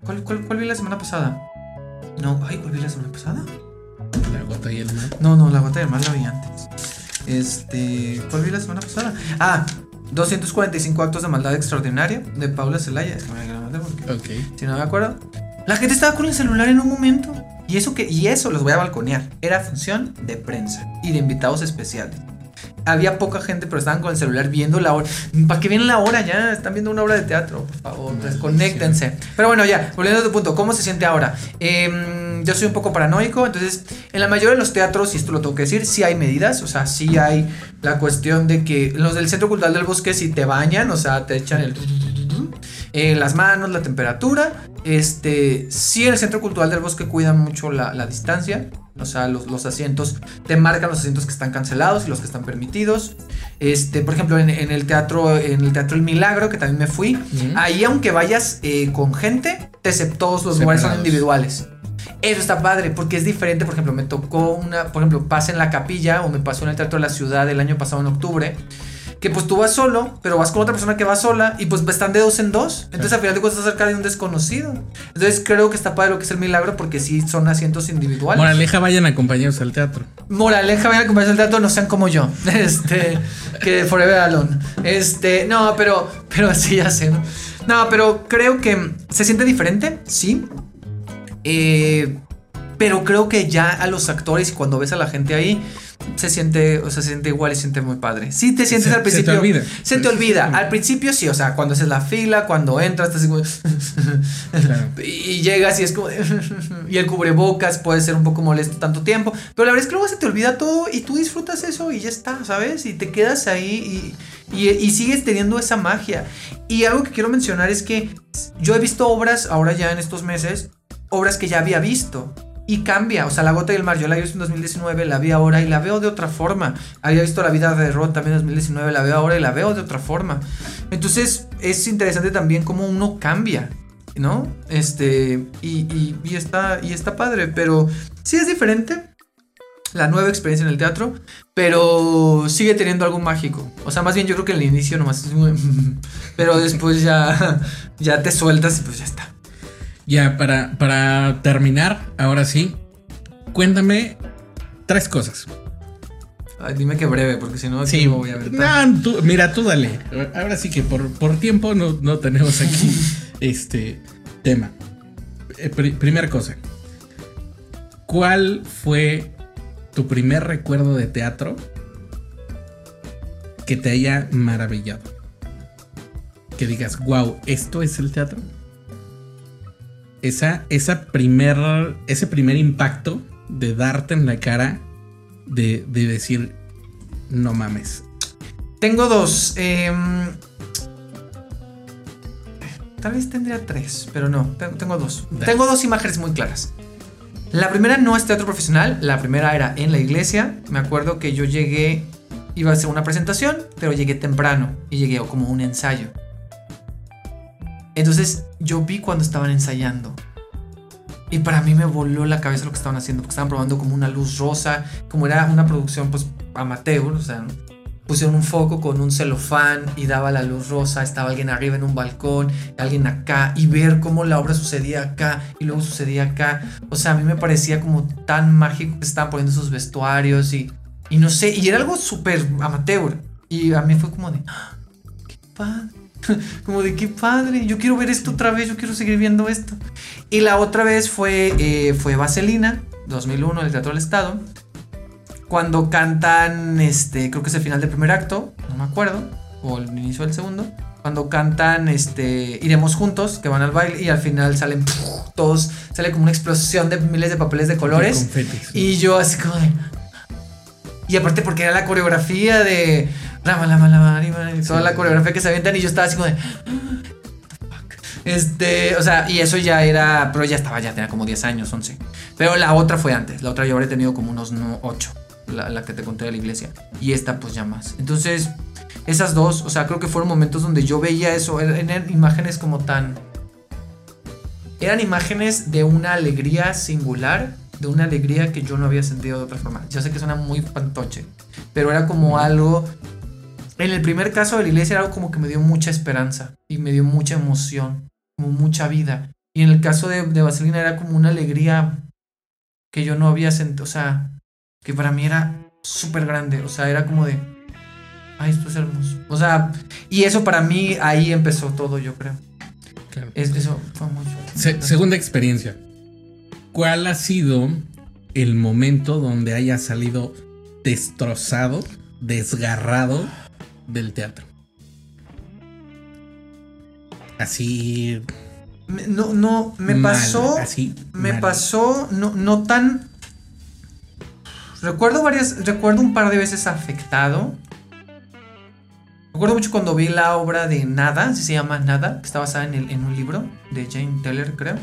¿Cuál, cuál, cuál vi la semana pasada? No, ay, ¿cuál vi la semana pasada? La gota y el mar. No, no, la gota de mar la vi antes. Este. ¿Cuál vi la semana pasada? Ah, 245 actos de maldad extraordinaria de Paula Zelaya. Es que me grabé porque Ok. si no me acuerdo. La gente estaba con el celular en un momento. Y eso que y eso los voy a balconear. Era función de prensa y de invitados especiales. Había poca gente, pero estaban con el celular viendo la hora. ¿Para qué vienen la hora ya? Están viendo una obra de teatro, por favor, desconéctense. Pero bueno, ya, volviendo a tu punto, ¿cómo se siente ahora? Em, yo soy un poco paranoico, entonces, en la mayoría de los teatros, y esto lo tengo que decir, sí hay medidas, o sea, sí hay la cuestión de que los del Centro Cultural del Bosque sí te bañan, o sea, te echan el eh, las manos, la temperatura. Este, sí, el Centro Cultural del Bosque cuida mucho la, la distancia. O sea, los, los asientos, te marcan los asientos que están cancelados y los que están permitidos. Este, por ejemplo, en, en el teatro, en el teatro El Milagro, que también me fui, Ujú. ahí aunque vayas eh, con gente, te todos los lugares son individuales. Eso está padre, porque es diferente. Por ejemplo, me tocó una, por ejemplo, pasa en la capilla o me pasó en el Teatro de la Ciudad el año pasado en octubre. Que pues tú vas solo, pero vas con otra persona que va sola y pues están de dos en dos. Entonces al final de cuentas estás cerca de un desconocido. Entonces creo que está padre lo que es el milagro porque sí son asientos individuales. Moraleja, vayan acompañados al teatro. Moraleja, vayan a acompañarse al teatro, no sean como yo. Este, que Forever Alone. Este, no, pero, pero sí, ya sé, ¿no? No, pero creo que se siente diferente, sí. Eh, pero creo que ya a los actores y cuando ves a la gente ahí, se siente, o sea, se siente igual y se siente muy padre. Sí te sientes Se- al se te principio. olvida. Se te olvida. Al principio sí, o sea, cuando haces la fila, cuando entras, estás así como- Claro. y llegas y es como. y el cubrebocas puede ser un poco molesto tanto tiempo. Pero la verdad es que luego se te olvida todo y tú disfrutas eso y ya está, ¿sabes? Y te quedas ahí y, y- y sigues teniendo esa magia. Y algo que quiero mencionar es que yo he visto obras ahora ya en estos meses, obras que ya había visto. Y cambia, o sea, La Gota y el Mar, yo la vi en 2019, la vi ahora y la veo de otra forma. Había visto La Vida de Ron también en 2019, la veo ahora y la veo de otra forma. Entonces es interesante también cómo uno cambia, ¿no? Este, y, y, está, y está padre, pero sí es diferente la nueva experiencia en el teatro, pero sigue teniendo algo mágico. O sea, más bien yo creo que el inicio nomás es muy... Pero después ya, ya te sueltas y pues ya está. Ya, para, para terminar, ahora sí, cuéntame tres cosas. Ay, dime que breve, porque si no, Sí, me voy a ver. no, tú- mira, tú dale. Ahora sí que por, por tiempo no, no tenemos aquí este tema. Eh, pri- primera cosa. ¿Cuál fue tu primer recuerdo de teatro que te haya maravillado? Que digas, wow, ¿esto es el teatro? Esa, esa primer, ese primer impacto de darte en la cara, de, de decir, no mames. Tengo dos. em, tal vez tendría tres, pero no, te- tengo dos. Dale. Tengo dos imágenes muy claras. La primera no es teatro profesional, la primera era en la iglesia. Me acuerdo que yo llegué, iba a hacer una presentación, pero llegué temprano y llegué como un ensayo. Entonces yo vi cuando estaban ensayando. Y para mí me voló la cabeza lo que estaban haciendo, porque estaban probando como una luz rosa, como era una producción pues amateur, o sea, pusieron un foco con un celofán y daba la luz rosa, estaba alguien arriba en un balcón, alguien acá, y ver cómo la obra sucedía acá y luego sucedía acá. O sea, a mí me parecía como tan mágico que estaban poniendo esos vestuarios y, y no sé, y era algo súper amateur. Y a mí fue como de, "Ah, qué padre. Como de qué padre, yo quiero ver esto otra vez, yo quiero seguir viendo esto. Y la otra vez fue, eh, fue Vaselina, 2001, en el Teatro del Estado. Cuando cantan, este, creo que es el final del primer acto, no me acuerdo, o el inicio del segundo. Cuando cantan, este, iremos juntos, que van al baile y al final salen todos, sale como una explosión de miles de papeles de colores. Confetis. Y yo así como de... Y aparte porque era la coreografía de... Lama, lama, lama, toda la coreografía que se avientan y yo estaba así como de... Este, o sea, y eso ya era, pero ya estaba, ya tenía como 10 años, 11. Pero la otra fue antes, la otra yo habría tenido como unos no, 8, la, la que te conté de la iglesia. Y esta pues ya más. Entonces, esas dos, o sea, creo que fueron momentos donde yo veía eso, eran, eran imágenes como tan... Eran imágenes de una alegría singular, de una alegría que yo no había sentido de otra forma. Yo sé que suena muy fantoche, pero era como algo... En el primer caso de la iglesia era algo como que me dio mucha esperanza y me dio mucha emoción, como mucha vida. Y en el caso de, de Vaselina era como una alegría que yo no había sentido, o sea, que para mí era súper grande, o sea, era como de, ay, esto es hermoso. O sea, y eso para mí ahí empezó todo, yo creo. Claro. Es- eso fue mucho. Se- segunda experiencia. ¿Cuál ha sido el momento donde hayas salido destrozado, desgarrado del teatro? Así. No, no, me mal, pasó. Así. Me mal. pasó no, no tan. Recuerdo varias. Recuerdo un par de veces afectado. Recuerdo mucho cuando vi la obra de Nada, así se llama Nada, que está basada en, el- en un libro de Jane Teller, creo.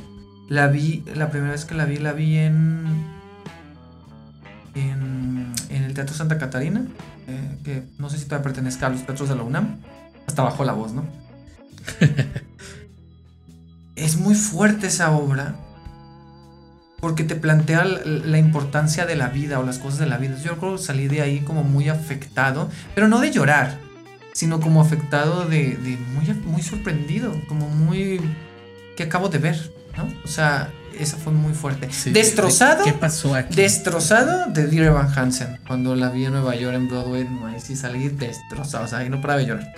La vi, la primera vez que la vi, la vi en. En, en el Teatro Santa Catarina, eh, que no sé si todavía pertenezca a los teatros de la UNAM. Hasta bajó la voz, ¿no? es muy fuerte esa obra porque te plantea la, importancia de la vida o las cosas de la vida. Yo creo que salí de ahí como muy afectado, pero no de llorar, sino como afectado de, de muy, muy sorprendido, como muy... que acabo de ver, ¿no? O sea, esa fue muy fuerte. Sí, Destrozado. ¿Qué pasó aquí? Destrozado de Dear Evan Hansen. Cuando la vi en Nueva York en Broadway, no, ahí sí salí destrozado. O sea, ahí no paraba de llorar.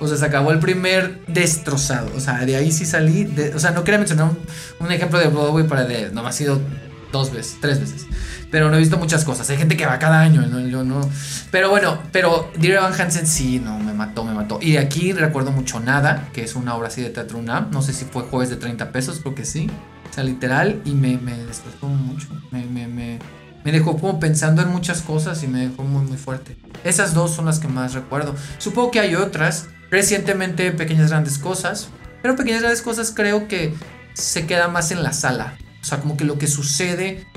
O sea, se acabó el primer destrozado. O sea, de ahí sí salí. de- o sea, no quería mencionar un, un ejemplo de Broadway para de. No, ha sido dos veces, tres veces. Pero no he visto muchas cosas. Hay gente que va cada año. Pero bueno, pero Dear Evan Hansen sí, no, me mató, me mató. Y de aquí recuerdo mucho Nada, que es una obra así de teatro UNAM. No sé si fue jueves de 30 pesos, creo que sí. O sea, literal, y me, me destrozó mucho. Me, me, me, me dejó como pensando en muchas cosas y me dejó muy, muy fuerte. Esas dos son las que más recuerdo. Supongo que hay otras. Recientemente, Pequeñas Grandes Cosas. Pero Pequeñas Grandes Cosas creo que se queda más en la sala. O sea, como que lo que sucede.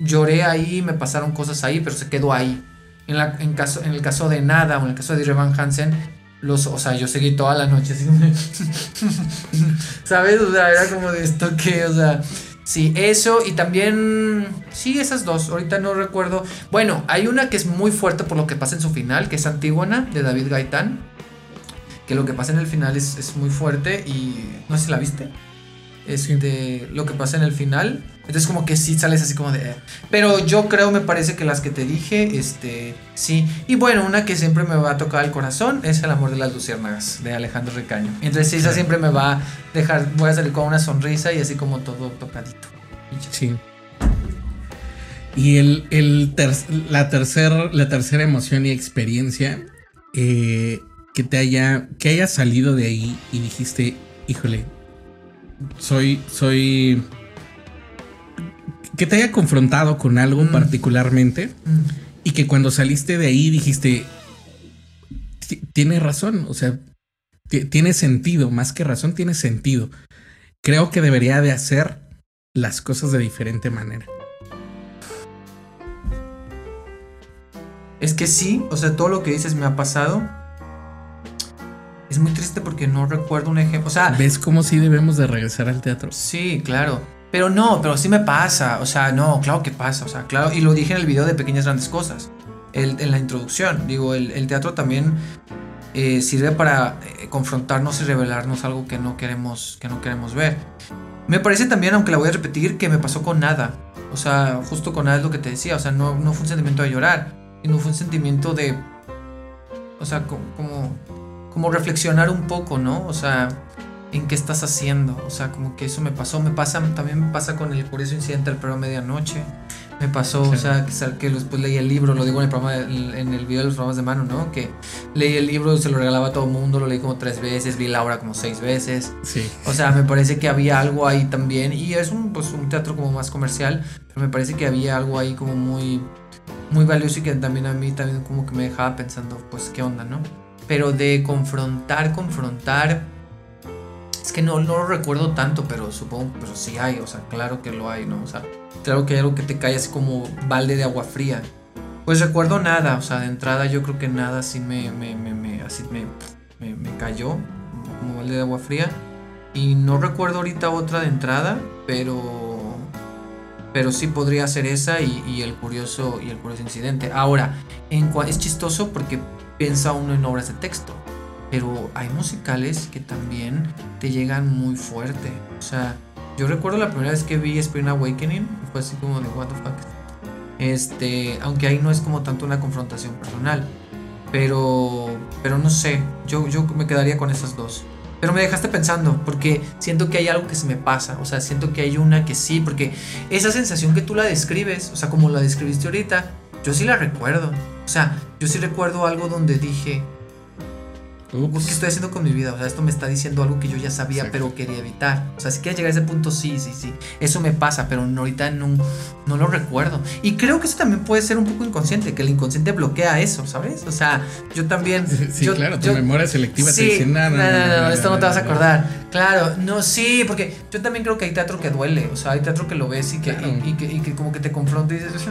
Lloré ahí, me pasaron cosas ahí, pero se quedó ahí. En, la, en, caso, en el caso de Nada o en el caso de Revan Hansen, los, o sea, yo seguí toda la noche así. ¿Sabes? O sea, era como de esto que, o sea. Sí, eso y también. Sí, esas dos. Ahorita no recuerdo. Bueno, hay una que es muy fuerte por lo que pasa en su final, que es Antígona, de David Gaitán. Que lo que pasa en el final es, es muy fuerte y. No sé si la viste. Este, lo que pasa en el final. Entonces como que sí sales así como de... eh. Pero yo creo, me parece que las que te dije, este, sí. Y bueno, una que siempre me va a tocar el corazón es El amor de las luciérnagas, de Alejandro Recaño. Entonces esa siempre me va a dejar, voy a salir con una sonrisa y así como todo tocadito. Sí. Y el, el ter- la, tercer, la tercera emoción y experiencia eh, que te haya, que haya salido de ahí y dijiste, híjole, soy, soy, que te haya confrontado con algo Mm. particularmente Mm. y que cuando saliste de ahí dijiste, "Ti- tiene razón, o sea, ti- tiene sentido, más que razón, tiene sentido. Creo que debería de hacer las cosas de diferente manera. Es que sí, o sea, todo lo que dices me ha pasado. Es muy triste porque no recuerdo un ejemplo. O sea, ¿Ves cómo sí debemos de regresar al teatro? sí, claro. Pero no, pero sí me pasa. O sea, no, claro que pasa. O sea, claro. Y lo dije en el video de Pequeñas Grandes Cosas. El- en la introducción. Digo, el, el teatro también eh, sirve para eh, confrontarnos y revelarnos algo que no queremos, que no queremos ver. Me parece también, aunque la voy a repetir, que me pasó con nada. O sea, justo con nada es lo que te decía. O sea, no, no fue un sentimiento de llorar. Y no fue un sentimiento de. O sea, co- como. Como reflexionar un poco, ¿no? O sea, en qué estás haciendo. O sea, como que eso me pasó. Me pasa, también me pasa con el curioso incidente del programa Medianoche. Me pasó, o sea, que, que después leí el libro, lo digo en el programa, de- en el video de los programas de mano, ¿no? Que leí el libro, se lo regalaba a todo el mundo, lo leí como tres veces, vi Laura como seis veces. Sí. O sea, me parece que había algo ahí también. Y es un, pues, un teatro como más comercial. Pero me parece que había algo ahí como muy, muy valioso y que también a mí también como que me dejaba pensando, pues, ¿qué onda, no? Pero de confrontar, confrontar. Es que no, no lo recuerdo tanto, pero supongo, pero sí hay, o sea, claro que lo hay, ¿no? O sea, claro que hay algo que te cae así como balde de agua fría. Pues recuerdo nada, o sea, de entrada yo creo que nada así me, me, me, me- así me, me, cayó como balde de agua fría. Y no recuerdo ahorita otra de entrada, pero pero sí podría ser esa y, y el curioso y el curioso incidente. Ahora, en es chistoso porque piensa uno en obras de texto, pero hay musicales que también te llegan muy fuerte. O sea, yo recuerdo la primera vez que vi Spring Awakening, fue así como de what the fuck. Este, aunque ahí no es como tanto una confrontación personal, pero pero no sé, yo yo me quedaría con esas dos. Pero me dejaste pensando, porque siento que hay algo que se me pasa, o sea, siento que hay una que sí, porque esa sensación que tú la describes, o sea, como la describiste ahorita, yo sí la recuerdo. O sea, yo sí recuerdo algo donde dije, Ups. ¿qué estoy haciendo con mi vida? O sea, esto me está diciendo algo que yo ya sabía, Exacto. pero quería evitar. O sea, si quieres llegar a ese punto, sí, sí, sí. Eso me pasa, pero no, ahorita no, no lo recuerdo. Y creo que eso también puede ser un poco inconsciente, que el inconsciente bloquea eso, ¿sabes? O sea, yo también... Sí, yo- claro, tu memoria selectiva te dice no, nada. no, no, esto no te vas a acordar. Claro, no, sí, porque yo también creo que hay teatro que duele. O sea, hay teatro que lo ves y que, Claro. y, y que, y que como que te confronta y dices,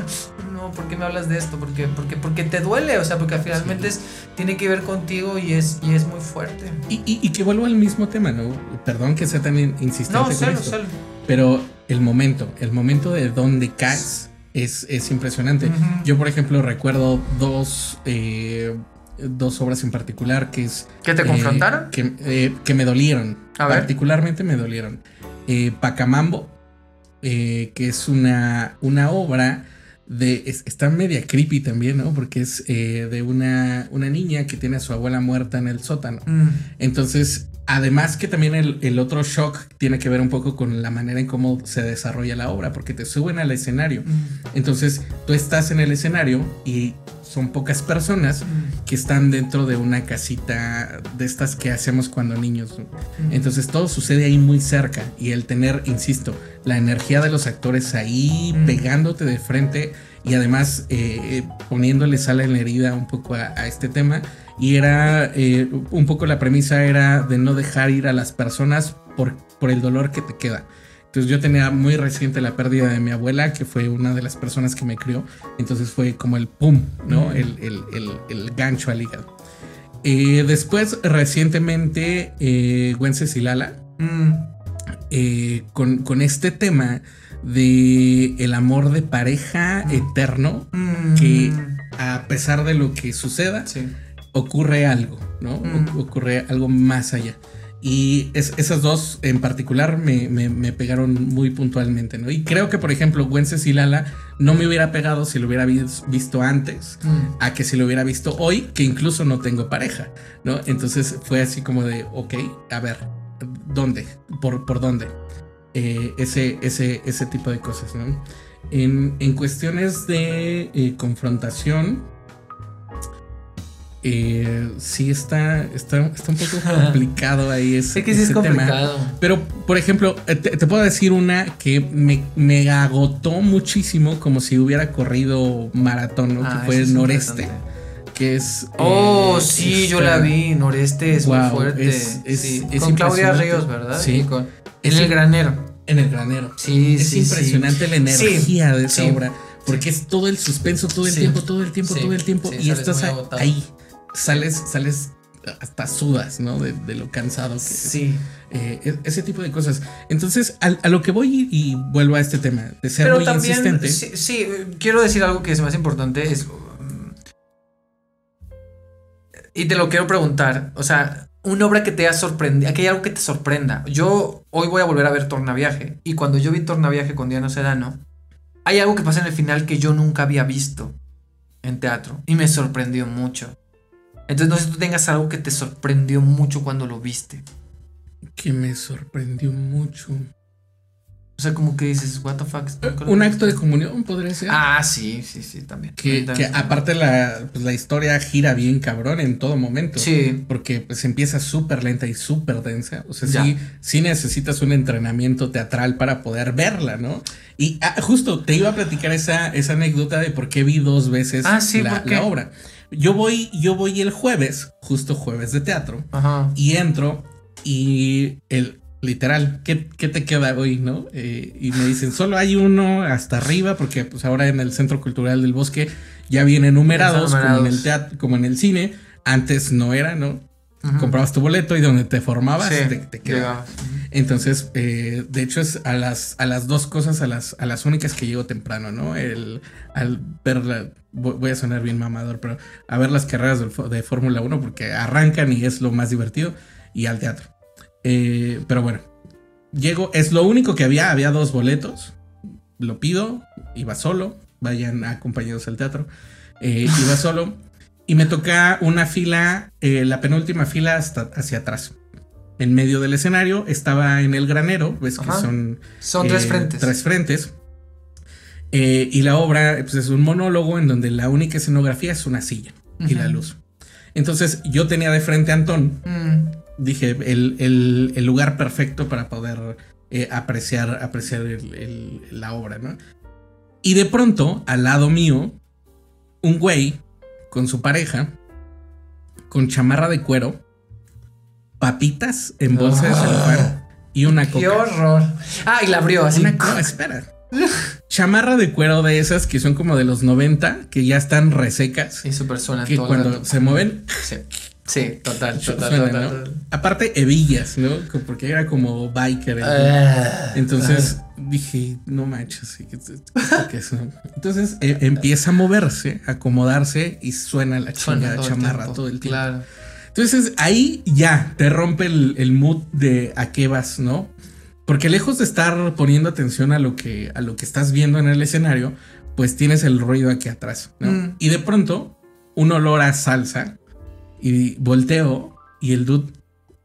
no, ¿por qué me hablas de esto? Porque, porque, porque te duele, o sea, porque finalmente es, tiene que ver contigo y es, y es muy fuerte. Y, y- y que vuelvo al mismo tema, ¿no? Perdón que sea tan in- insistente No, solo, solo. pero el momento, el momento de donde caes es, es impresionante. Yo, por ejemplo, recuerdo dos, eh, dos obras en particular que es... ¿Que te eh, confrontaron? que, eh, que me dolieron. A ver. Particularmente me dolieron. Pacamambo, que es una, una obra de... es- está media creepy también, ¿no? Porque es eh, de una, una niña que tiene a su abuela muerta en el sótano. Mm, Entonces, además que también el, el otro shock tiene que ver un poco con la manera en cómo se desarrolla la obra, porque te suben al escenario. mm, Entonces, tú estás en el escenario y son pocas personas mm, que están dentro de una casita de estas que hacemos cuando niños. mm. Entonces todo sucede ahí muy cerca y el tener, insisto, la energía de los actores ahí pegándote de frente y además eh, eh, poniéndole sal en la herida un poco a, a este tema. Y era eh, un poco la premisa era de no dejar ir a las personas por, por el dolor que te queda. Entonces yo tenía muy reciente la pérdida de mi abuela, que fue una de las personas que me crió. Entonces fue como el pum, ¿no? Mm. El, el- el- el gancho al hígado. Eh, después, recientemente, eh, Wencesilala, Mm, eh, con, con este tema de el amor de pareja eterno, mm, que a pesar de lo que suceda, Sí. Ocurre algo, ¿no? Mm. Ocurre algo más allá. Y es- esas dos en particular me, me- me pegaron muy puntualmente, ¿no? Y creo que, por ejemplo, Wences y Lala no me hubiera pegado si lo hubiera vis- visto antes Mm. a que si lo hubiera visto hoy, que incluso no tengo pareja, ¿no? Entonces fue así como de, ok, a ver, ¿dónde? ¿Por, por dónde? Eh, ese, ese, ese tipo de cosas, ¿no? En, en cuestiones de eh, confrontación, eh, sí está, está, está un poco complicado ahí ese, Sé que sí es ese tema. complicado. Pero, por ejemplo, eh, te, te puedo decir una que me, me agotó muchísimo como si hubiera corrido maratón, ¿no? Ah, que fue es Noreste, que es... Oh, eh, sí, yo esta- la vi. Noreste es muy fuerte. es- es- sí. es Con Claudia. Ríos, ¿verdad? Sí. Con- Es en el granero. En el granero. Sí, es sí, sí. impresionante la energía de esa obra. Porque es todo el suspenso, todo el tiempo, todo el tiempo, todo el tiempo. y estás ahí. Sales, sales hasta sudas, ¿no? De, de lo cansado que es. Sí. Eh, e- ese tipo de cosas. Entonces, al- a, lo que voy y, y vuelvo a este tema de ser Pero muy también, insistente. sí, sí, quiero decir algo que es más importante. Es, y te lo quiero preguntar. O sea, una obra que te ha sorprendido, que hay algo que te sorprenda. Yo hoy voy a volver a ver Tornaviaje. Y cuando yo vi Tornaviaje con Diana Sedano, hay algo que pasa en el final que yo nunca había visto en teatro. Y me sorprendió mucho. Entonces, no sé si tú tengas algo que te sorprendió mucho cuando lo viste. que me sorprendió mucho. O sea, como que dices, what the fuck. lo Un acto de comunión podría ser. Ah, sí, sí, sí, también. que, También, que también. aparte la, pues, la historia gira bien cabrón en todo momento. Sí. Porque pues empieza súper lenta y súper densa. O sea, Ya. sí, sí necesitas un entrenamiento teatral para poder verla, ¿no? Y ah, justo te iba a platicar esa, esa anécdota de por qué vi dos veces Ah, sí, la, la obra. Yo voy, yo voy el jueves, justo jueves de teatro, Ajá. y entro y el literal, ¿qué, qué te queda hoy, no? Eh, y me dicen, solo hay uno hasta arriba, porque pues ahora en el Centro Cultural del Bosque ya vienen numerados, como en el teatro, como en el cine. Antes no era, ¿no? Ujú. Comprabas tu boleto y donde te formabas Sí, te, te quedaba. llegabas. Entonces, eh, de hecho, es a las, a las dos cosas, a las, a las únicas que llego temprano, ¿no? El, al ver la. Voy a sonar bien mamador, pero a ver las carreras fo- de Fórmula 1 porque arrancan y es lo más divertido. Y al teatro. Eh, pero bueno, llego, es lo único que había. Había dos boletos. Lo pido, iba solo. Vayan acompañados al teatro. Eh, iba solo. Y me toca una fila, eh, la penúltima fila hasta hacia atrás. En medio del escenario estaba en el granero, ves que Ajá. son Son eh, tres frentes. Tres frentes. Eh, y la obra pues, es un monólogo en donde la única escenografía es una silla y la luz. Entonces yo tenía de frente a Antón, Mm, dije, el, el- el lugar perfecto para poder eh, apreciar, apreciar el- la obra, ¿no? Y de pronto, al lado mío, un güey con su pareja, con chamarra de cuero, papitas en bolsa de Ah. celofán y una qué coca. horror. Ah, y la abrió así. Una espera. Chamarra de cuero de esas que son como de los 90, que ya están resecas, Sí, súper que cuando se mueven Sí, sí, total, total, total, ¿no? total. Aparte hebillas, ¿no? Porque era como biker. Ah, Entonces dije, no manches. Entonces eh, empieza a moverse, a acomodarse y suena la chingada todo chamarra todo el tiempo. Claro. Entonces ahí ya te rompe el, el mood de a qué vas, ¿no? Porque lejos de estar poniendo atención a lo que, a lo que estás viendo en el escenario, pues tienes el ruido aquí atrás, ¿no? Mm. Y de pronto, un olor a salsa y volteo y el dude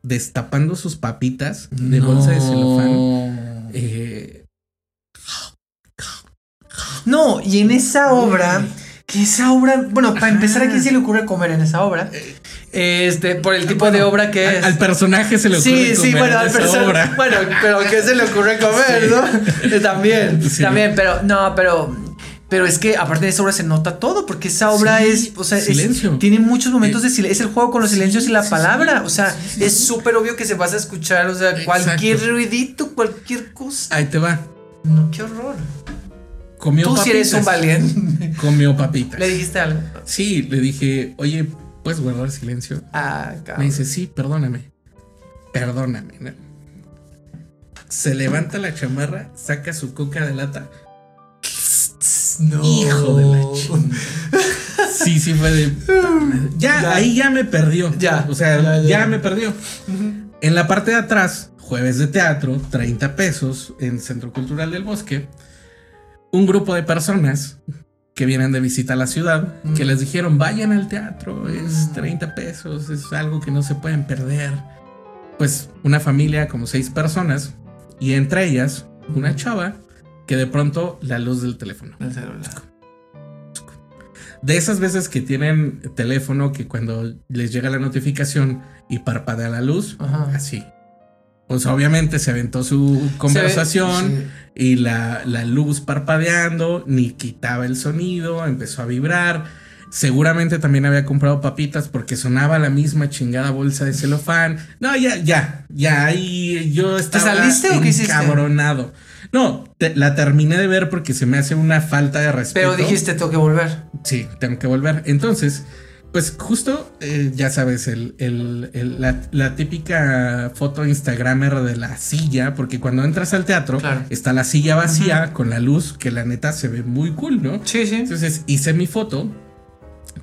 destapando sus papitas de bolsa de celofán. eh, No, y en esa obra, que esa obra, bueno, para empezar, ¿a quién se le ocurre comer en esa obra? Este, por el tipo de bueno, obra que es. al personaje se le ocurre Sí, sí, comer bueno, en al esa perso- obra. Bueno, pero ¿qué se le ocurre comer, no? Eh, También, Sí. también, pero no, pero. Pero es que aparte de esa obra se nota todo, porque esa obra Sí, es, o sea, es- tiene muchos momentos Eh, de silencio, es el juego con los sí, silencios y la sí, palabra, o sea, es súper obvio que se vas a escuchar, o sea, Exacto. cualquier ruidito, cualquier cosa. Ahí te va. No, qué horror. Comió Tú sí eres un valiente. Comió papitas. Le dijiste algo. Sí, le dije, oye, ¿puedes guardar silencio? Ah, Me cabrón. dice, sí, perdóname. Perdóname. Se levanta la chamarra, saca su coca de lata. No. Hijo de la chingada. Sí, sí, fue de. Ya, Ya. ahí ya me perdió. Ya, O sea, ya, ya, ya. me perdió. En la parte de atrás, jueves de teatro, 30 pesos en Centro Cultural del Bosque. Un grupo de personas que vienen de visita a la ciudad, que les dijeron, vayan al teatro, es Mm. 30 pesos, es algo que no se pueden perder. Pues una familia como seis personas y entre ellas una chava que de pronto la luz del teléfono. El celular. De esas veces que tienen teléfono que cuando les llega la notificación y parpadea la luz, Ajá. así. Pues obviamente se aventó su conversación Sí. y la, la luz parpadeando, ni quitaba el sonido, empezó a vibrar. Seguramente también había comprado papitas porque sonaba la misma chingada bolsa de celofán. No, ya, ya, ya, ahí yo estaba saliste o qué hiciste? encabronado. No, te- la terminé de ver porque se me hace una falta de respeto. Pero dijiste, tengo que volver. Sí, tengo que volver. Entonces, pues justo, eh, ya sabes, el, el- el- la, la típica foto Instagramer de la silla, porque cuando entras al teatro Claro. está la silla vacía con la luz, que la neta se ve muy cool, ¿no? Sí, sí. Entonces hice mi foto.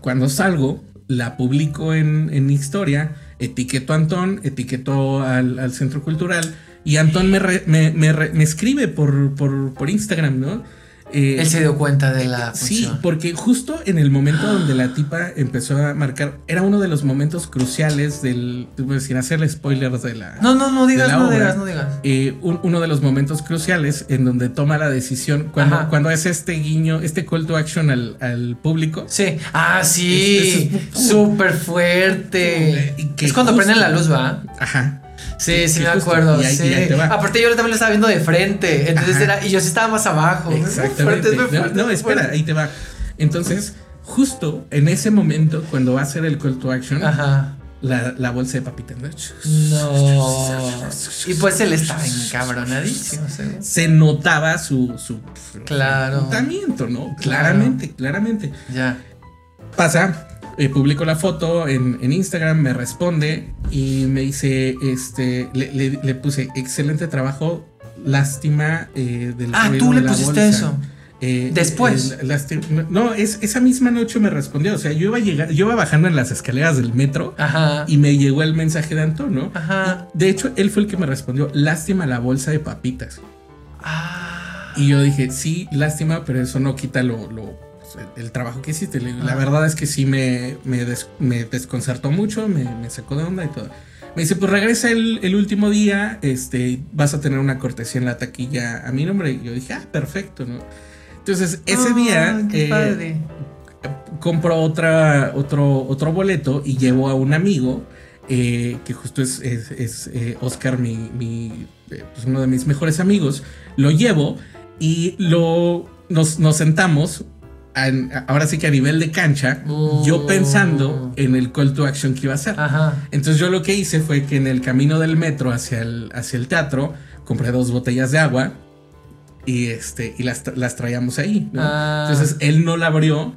Cuando salgo, la publico en, en historia, etiqueto a Antón, etiqueto al, al centro cultural y Antón me, re- me, me re- me escribe por, por, por Instagram, ¿no? Eh, Él se dio cuenta de la Sí, función. porque justo en el momento donde la tipa empezó a marcar, era uno de los momentos cruciales del, pues, sin hacerle spoilers de la... No, no, no digas, no obra. digas, no digas. eh, un- uno de los momentos cruciales en donde toma la decisión, cuando, Ajá. cuando hace este guiño, este call to action al, al público. Sí. Ah, sí. Es- Súper fuerte. Que Es cuando justo- prenden la luz, ¿va? Ajá. Sí, sí que me justo- acuerdo. y ahí- sí. y ahí te va. Aparte, yo también lo estaba viendo de frente. Entonces Ajá. era. Y yo sí estaba más abajo. Exactamente. No, no, muy espera, ahí te va. Entonces, justo en ese momento, cuando va a hacer el call to action, Ajá. la, la bolsa de papitas. ¿no? No. Y pues él estaba encabronadísimo, seguro. se notaba su, su Claro. ¿no? Claramente, claramente. Ya. Pasa, eh, publico la foto en, en Instagram, me responde y me dice, este, le, le- le puse, excelente trabajo, lástima eh, del Ah, tú le pusiste bolsa". eso. Eh, Después. no, es, esa misma noche me respondió, o sea, yo iba, a llegar, yo iba bajando en las escaleras del metro Ajá. y me llegó el mensaje de Antón, ¿no? Ajá. De hecho, él fue el que me respondió, lástima la bolsa de papitas. Ah. Y yo dije, sí, lástima, pero eso no quita lo, lo- el, trabajo que hiciste. La verdad es que sí me, me, des- me desconcertó mucho, me, me sacó de onda y todo. Me dice, pues regresa el, el último día, este, vas a tener una cortesía en la taquilla a mi nombre. Y yo dije, ah, perfecto, ¿no? Entonces, ese día Ah, qué eh, compro otra, otro, otro boleto y llevo a un amigo eh, que justo es, es- es, eh, Oscar, mi, mi, eh, pues uno de mis mejores amigos. Lo llevo y lo, nos, nos sentamos. Ahora sí que a nivel de cancha, yo Oh. pensando en el call to action que iba a hacer. Ajá. Entonces yo lo que hice fue que en el camino del metro hacia el, hacia el teatro compré dos botellas de agua y, este, y las, las traíamos ahí. ¿no? Ah. Entonces él no la abrió,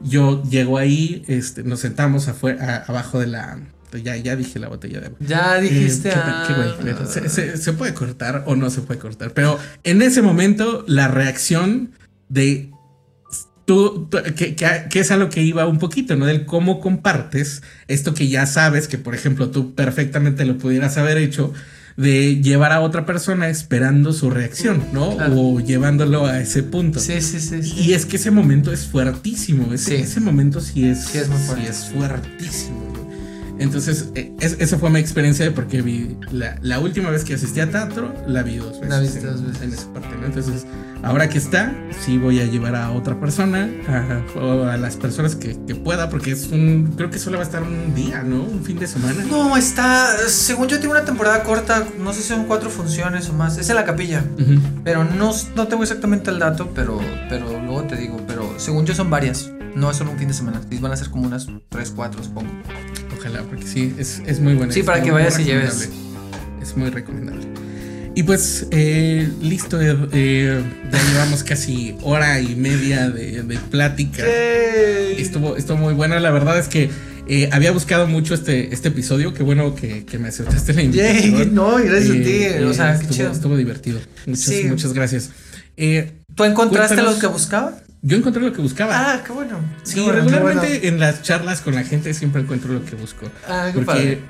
yo llego ahí, este, nos sentamos afuera, a- abajo de la... Ya, ya dije la botella de agua. Ya dijiste. Eh, qué- ah. qué güey, pero se, se- se puede cortar o no se puede cortar. Pero en ese momento, la reacción de tú, tú- que, que- que es a lo que iba un poquito, ¿no? Del cómo compartes esto que ya sabes, que por ejemplo tú perfectamente lo pudieras haber hecho, de llevar a otra persona esperando su reacción, ¿no? Claro. O llevándolo a ese punto. Sí, sí, sí. sí. Y es que ese momento es fuertísimo. Ese, Sí. ese momento sí es, Sí, es muy fuerte. sí es fuertísimo. Entonces, eh, es- esa fue mi experiencia de porque vi la, la última vez que asistí a teatro, la vi dos veces. La viste dos veces. en esa parte, ¿no? Entonces, ahora que está, sí voy a llevar a otra persona, a, o a las personas que, que pueda, porque es un, creo que solo va a estar un día, ¿no? Un fin de semana. No, está. Según yo, tiene una temporada corta. No sé si son cuatro funciones o más. Es en la capilla. Ujú. Pero no, no tengo exactamente el dato, pero, pero luego te digo. Pero según yo, son varias. No es solo un fin de semana. Van a ser como unas tres, cuatro, supongo. Ojalá, porque sí, es, es muy buena. Sí, para que vayas y lleves. Es muy recomendable. Y pues, eh, listo, eh, eh, ya llevamos casi hora y media de, de plática. Estuvo, estuvo muy buena, la verdad es que eh, había buscado mucho este, este episodio, qué bueno que, que me aceptaste la invitación. Yay, no, gracias a ti, Eh, o sea, qué estuvo, chido. estuvo divertido. Muchas, Sí. muchas gracias. Eh, ¿Tú encontraste Cuéntanos. lo que buscaba? Yo encontré lo que buscaba. Ah, qué bueno. Sí, Qué bueno, qué regularmente bueno. en las charlas con la gente siempre encuentro lo que busco. Ah, qué Porque padre.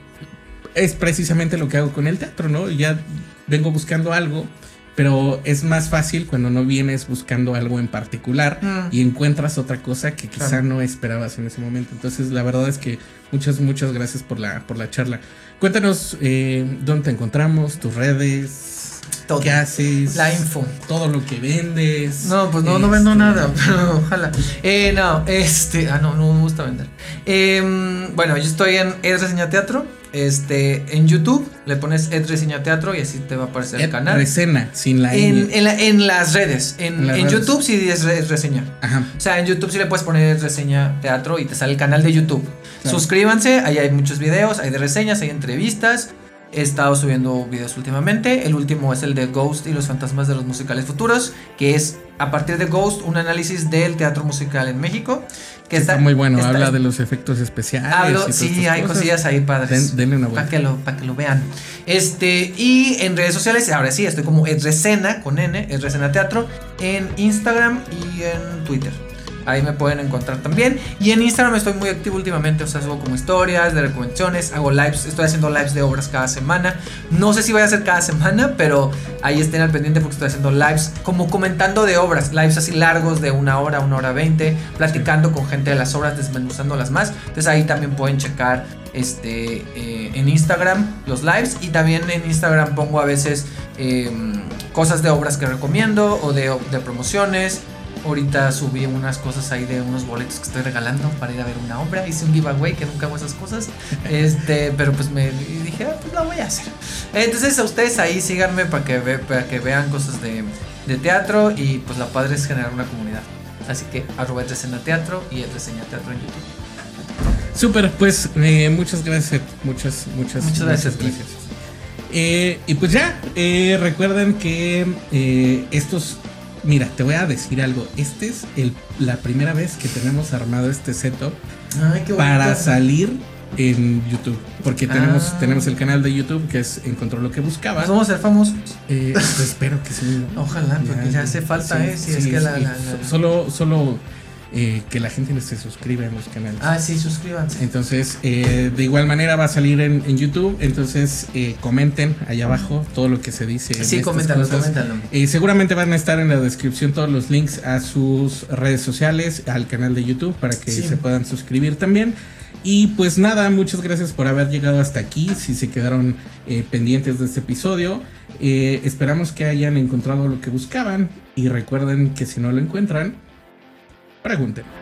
es precisamente lo que hago con el teatro, ¿no? Ya vengo buscando algo, pero es más fácil cuando no vienes buscando algo en particular Mm. y encuentras otra cosa que quizá Claro. no esperabas en ese momento. Entonces, la verdad es que muchas, muchas gracias por la, por la charla. Cuéntanos eh, dónde te encontramos, tus redes, Todo. qué haces, La info. todo lo que vendes. No, pues no, no vendo Este, nada, pero ojalá. Eh, no, este, ah, no, no me gusta vender. Em, bueno, yo estoy en Ed Reseña Teatro, este, en YouTube, le pones Ed Reseña Teatro y así te va a aparecer el canal. Resena, sin la En, en, la- en las redes, en, En las en redes. YouTube sí es re- reseña. Ajá. O sea, en YouTube sí le puedes poner reseña teatro y te sale el canal de YouTube. Claro. Suscríbanse, ahí hay muchos videos, hay de reseñas, hay entrevistas. He estado subiendo videos últimamente. El último es el de Ghost y los fantasmas de los musicales futuros, que es a partir de Ghost un análisis del teatro musical en México. Que Está, muy bueno, está- habla de los efectos especiales. Hablo, sí, hay cosas. cosillas ahí padres. Den- denle una Para vuelta. que, lo, pa' que lo vean. Este, y en redes sociales, ahora sí, estoy como Edresena con N, Edresena Teatro, en Instagram y en Twitter. Ahí me pueden encontrar también. Y en Instagram estoy muy activo últimamente. O sea, subo como historias de recomendaciones. Hago lives. Estoy haciendo lives de obras cada semana. No sé si voy a hacer cada semana. Pero ahí estén al pendiente porque estoy haciendo lives. Como comentando de obras. Lives así largos de una hora, una hora veinte. Platicando con gente de las obras, desmenuzándolas más. Entonces ahí también pueden checar este eh, en Instagram los lives. Y también en Instagram pongo a veces eh, cosas de obras que recomiendo. O de promociones. Ahorita subí unas cosas ahí de unos boletos que estoy regalando para ir a ver una obra. Hice un giveaway que nunca hago esas cosas. Este, pero pues me dije, ah, pues lo voy a hacer. Entonces a ustedes ahí síganme para que, ve- para que vean cosas de, de teatro y pues la padre es generar una comunidad. Así que arroba Reseña Teatro y Reseña Teatro en YouTube. Súper, pues eh, muchas gracias, muchas, muchas, Muchas gracias, gracias. Eh, y pues ya, eh, recuerden que estos, mira, te voy a decir algo, este es el, la primera vez que tenemos armado este setup Ay, qué para salir en YouTube, porque tenemos, Ah. tenemos el canal de YouTube que es Encontró lo que buscaba. Pues vamos a ser famosos. Eh, pues espero que sí. Ojalá, porque ya hace falta, ¿eh? Si es que la- sí. la- la- Solo, solo eh, que la gente se suscriba en los canales. Ah, sí, suscríbanse. Entonces, eh, de igual manera va a salir en, en YouTube. Entonces, eh, comenten allá abajo todo lo que se dice. Sí, coméntalo, coméntalo. Seguramente van a estar en la descripción todos los links a sus redes sociales, al canal de YouTube, para que Sí. se puedan suscribir también. Y pues nada, muchas gracias por haber llegado hasta aquí. Si se quedaron eh, pendientes de este episodio, eh, esperamos que hayan encontrado lo que buscaban. Y recuerden que si no lo encuentran, pregunten.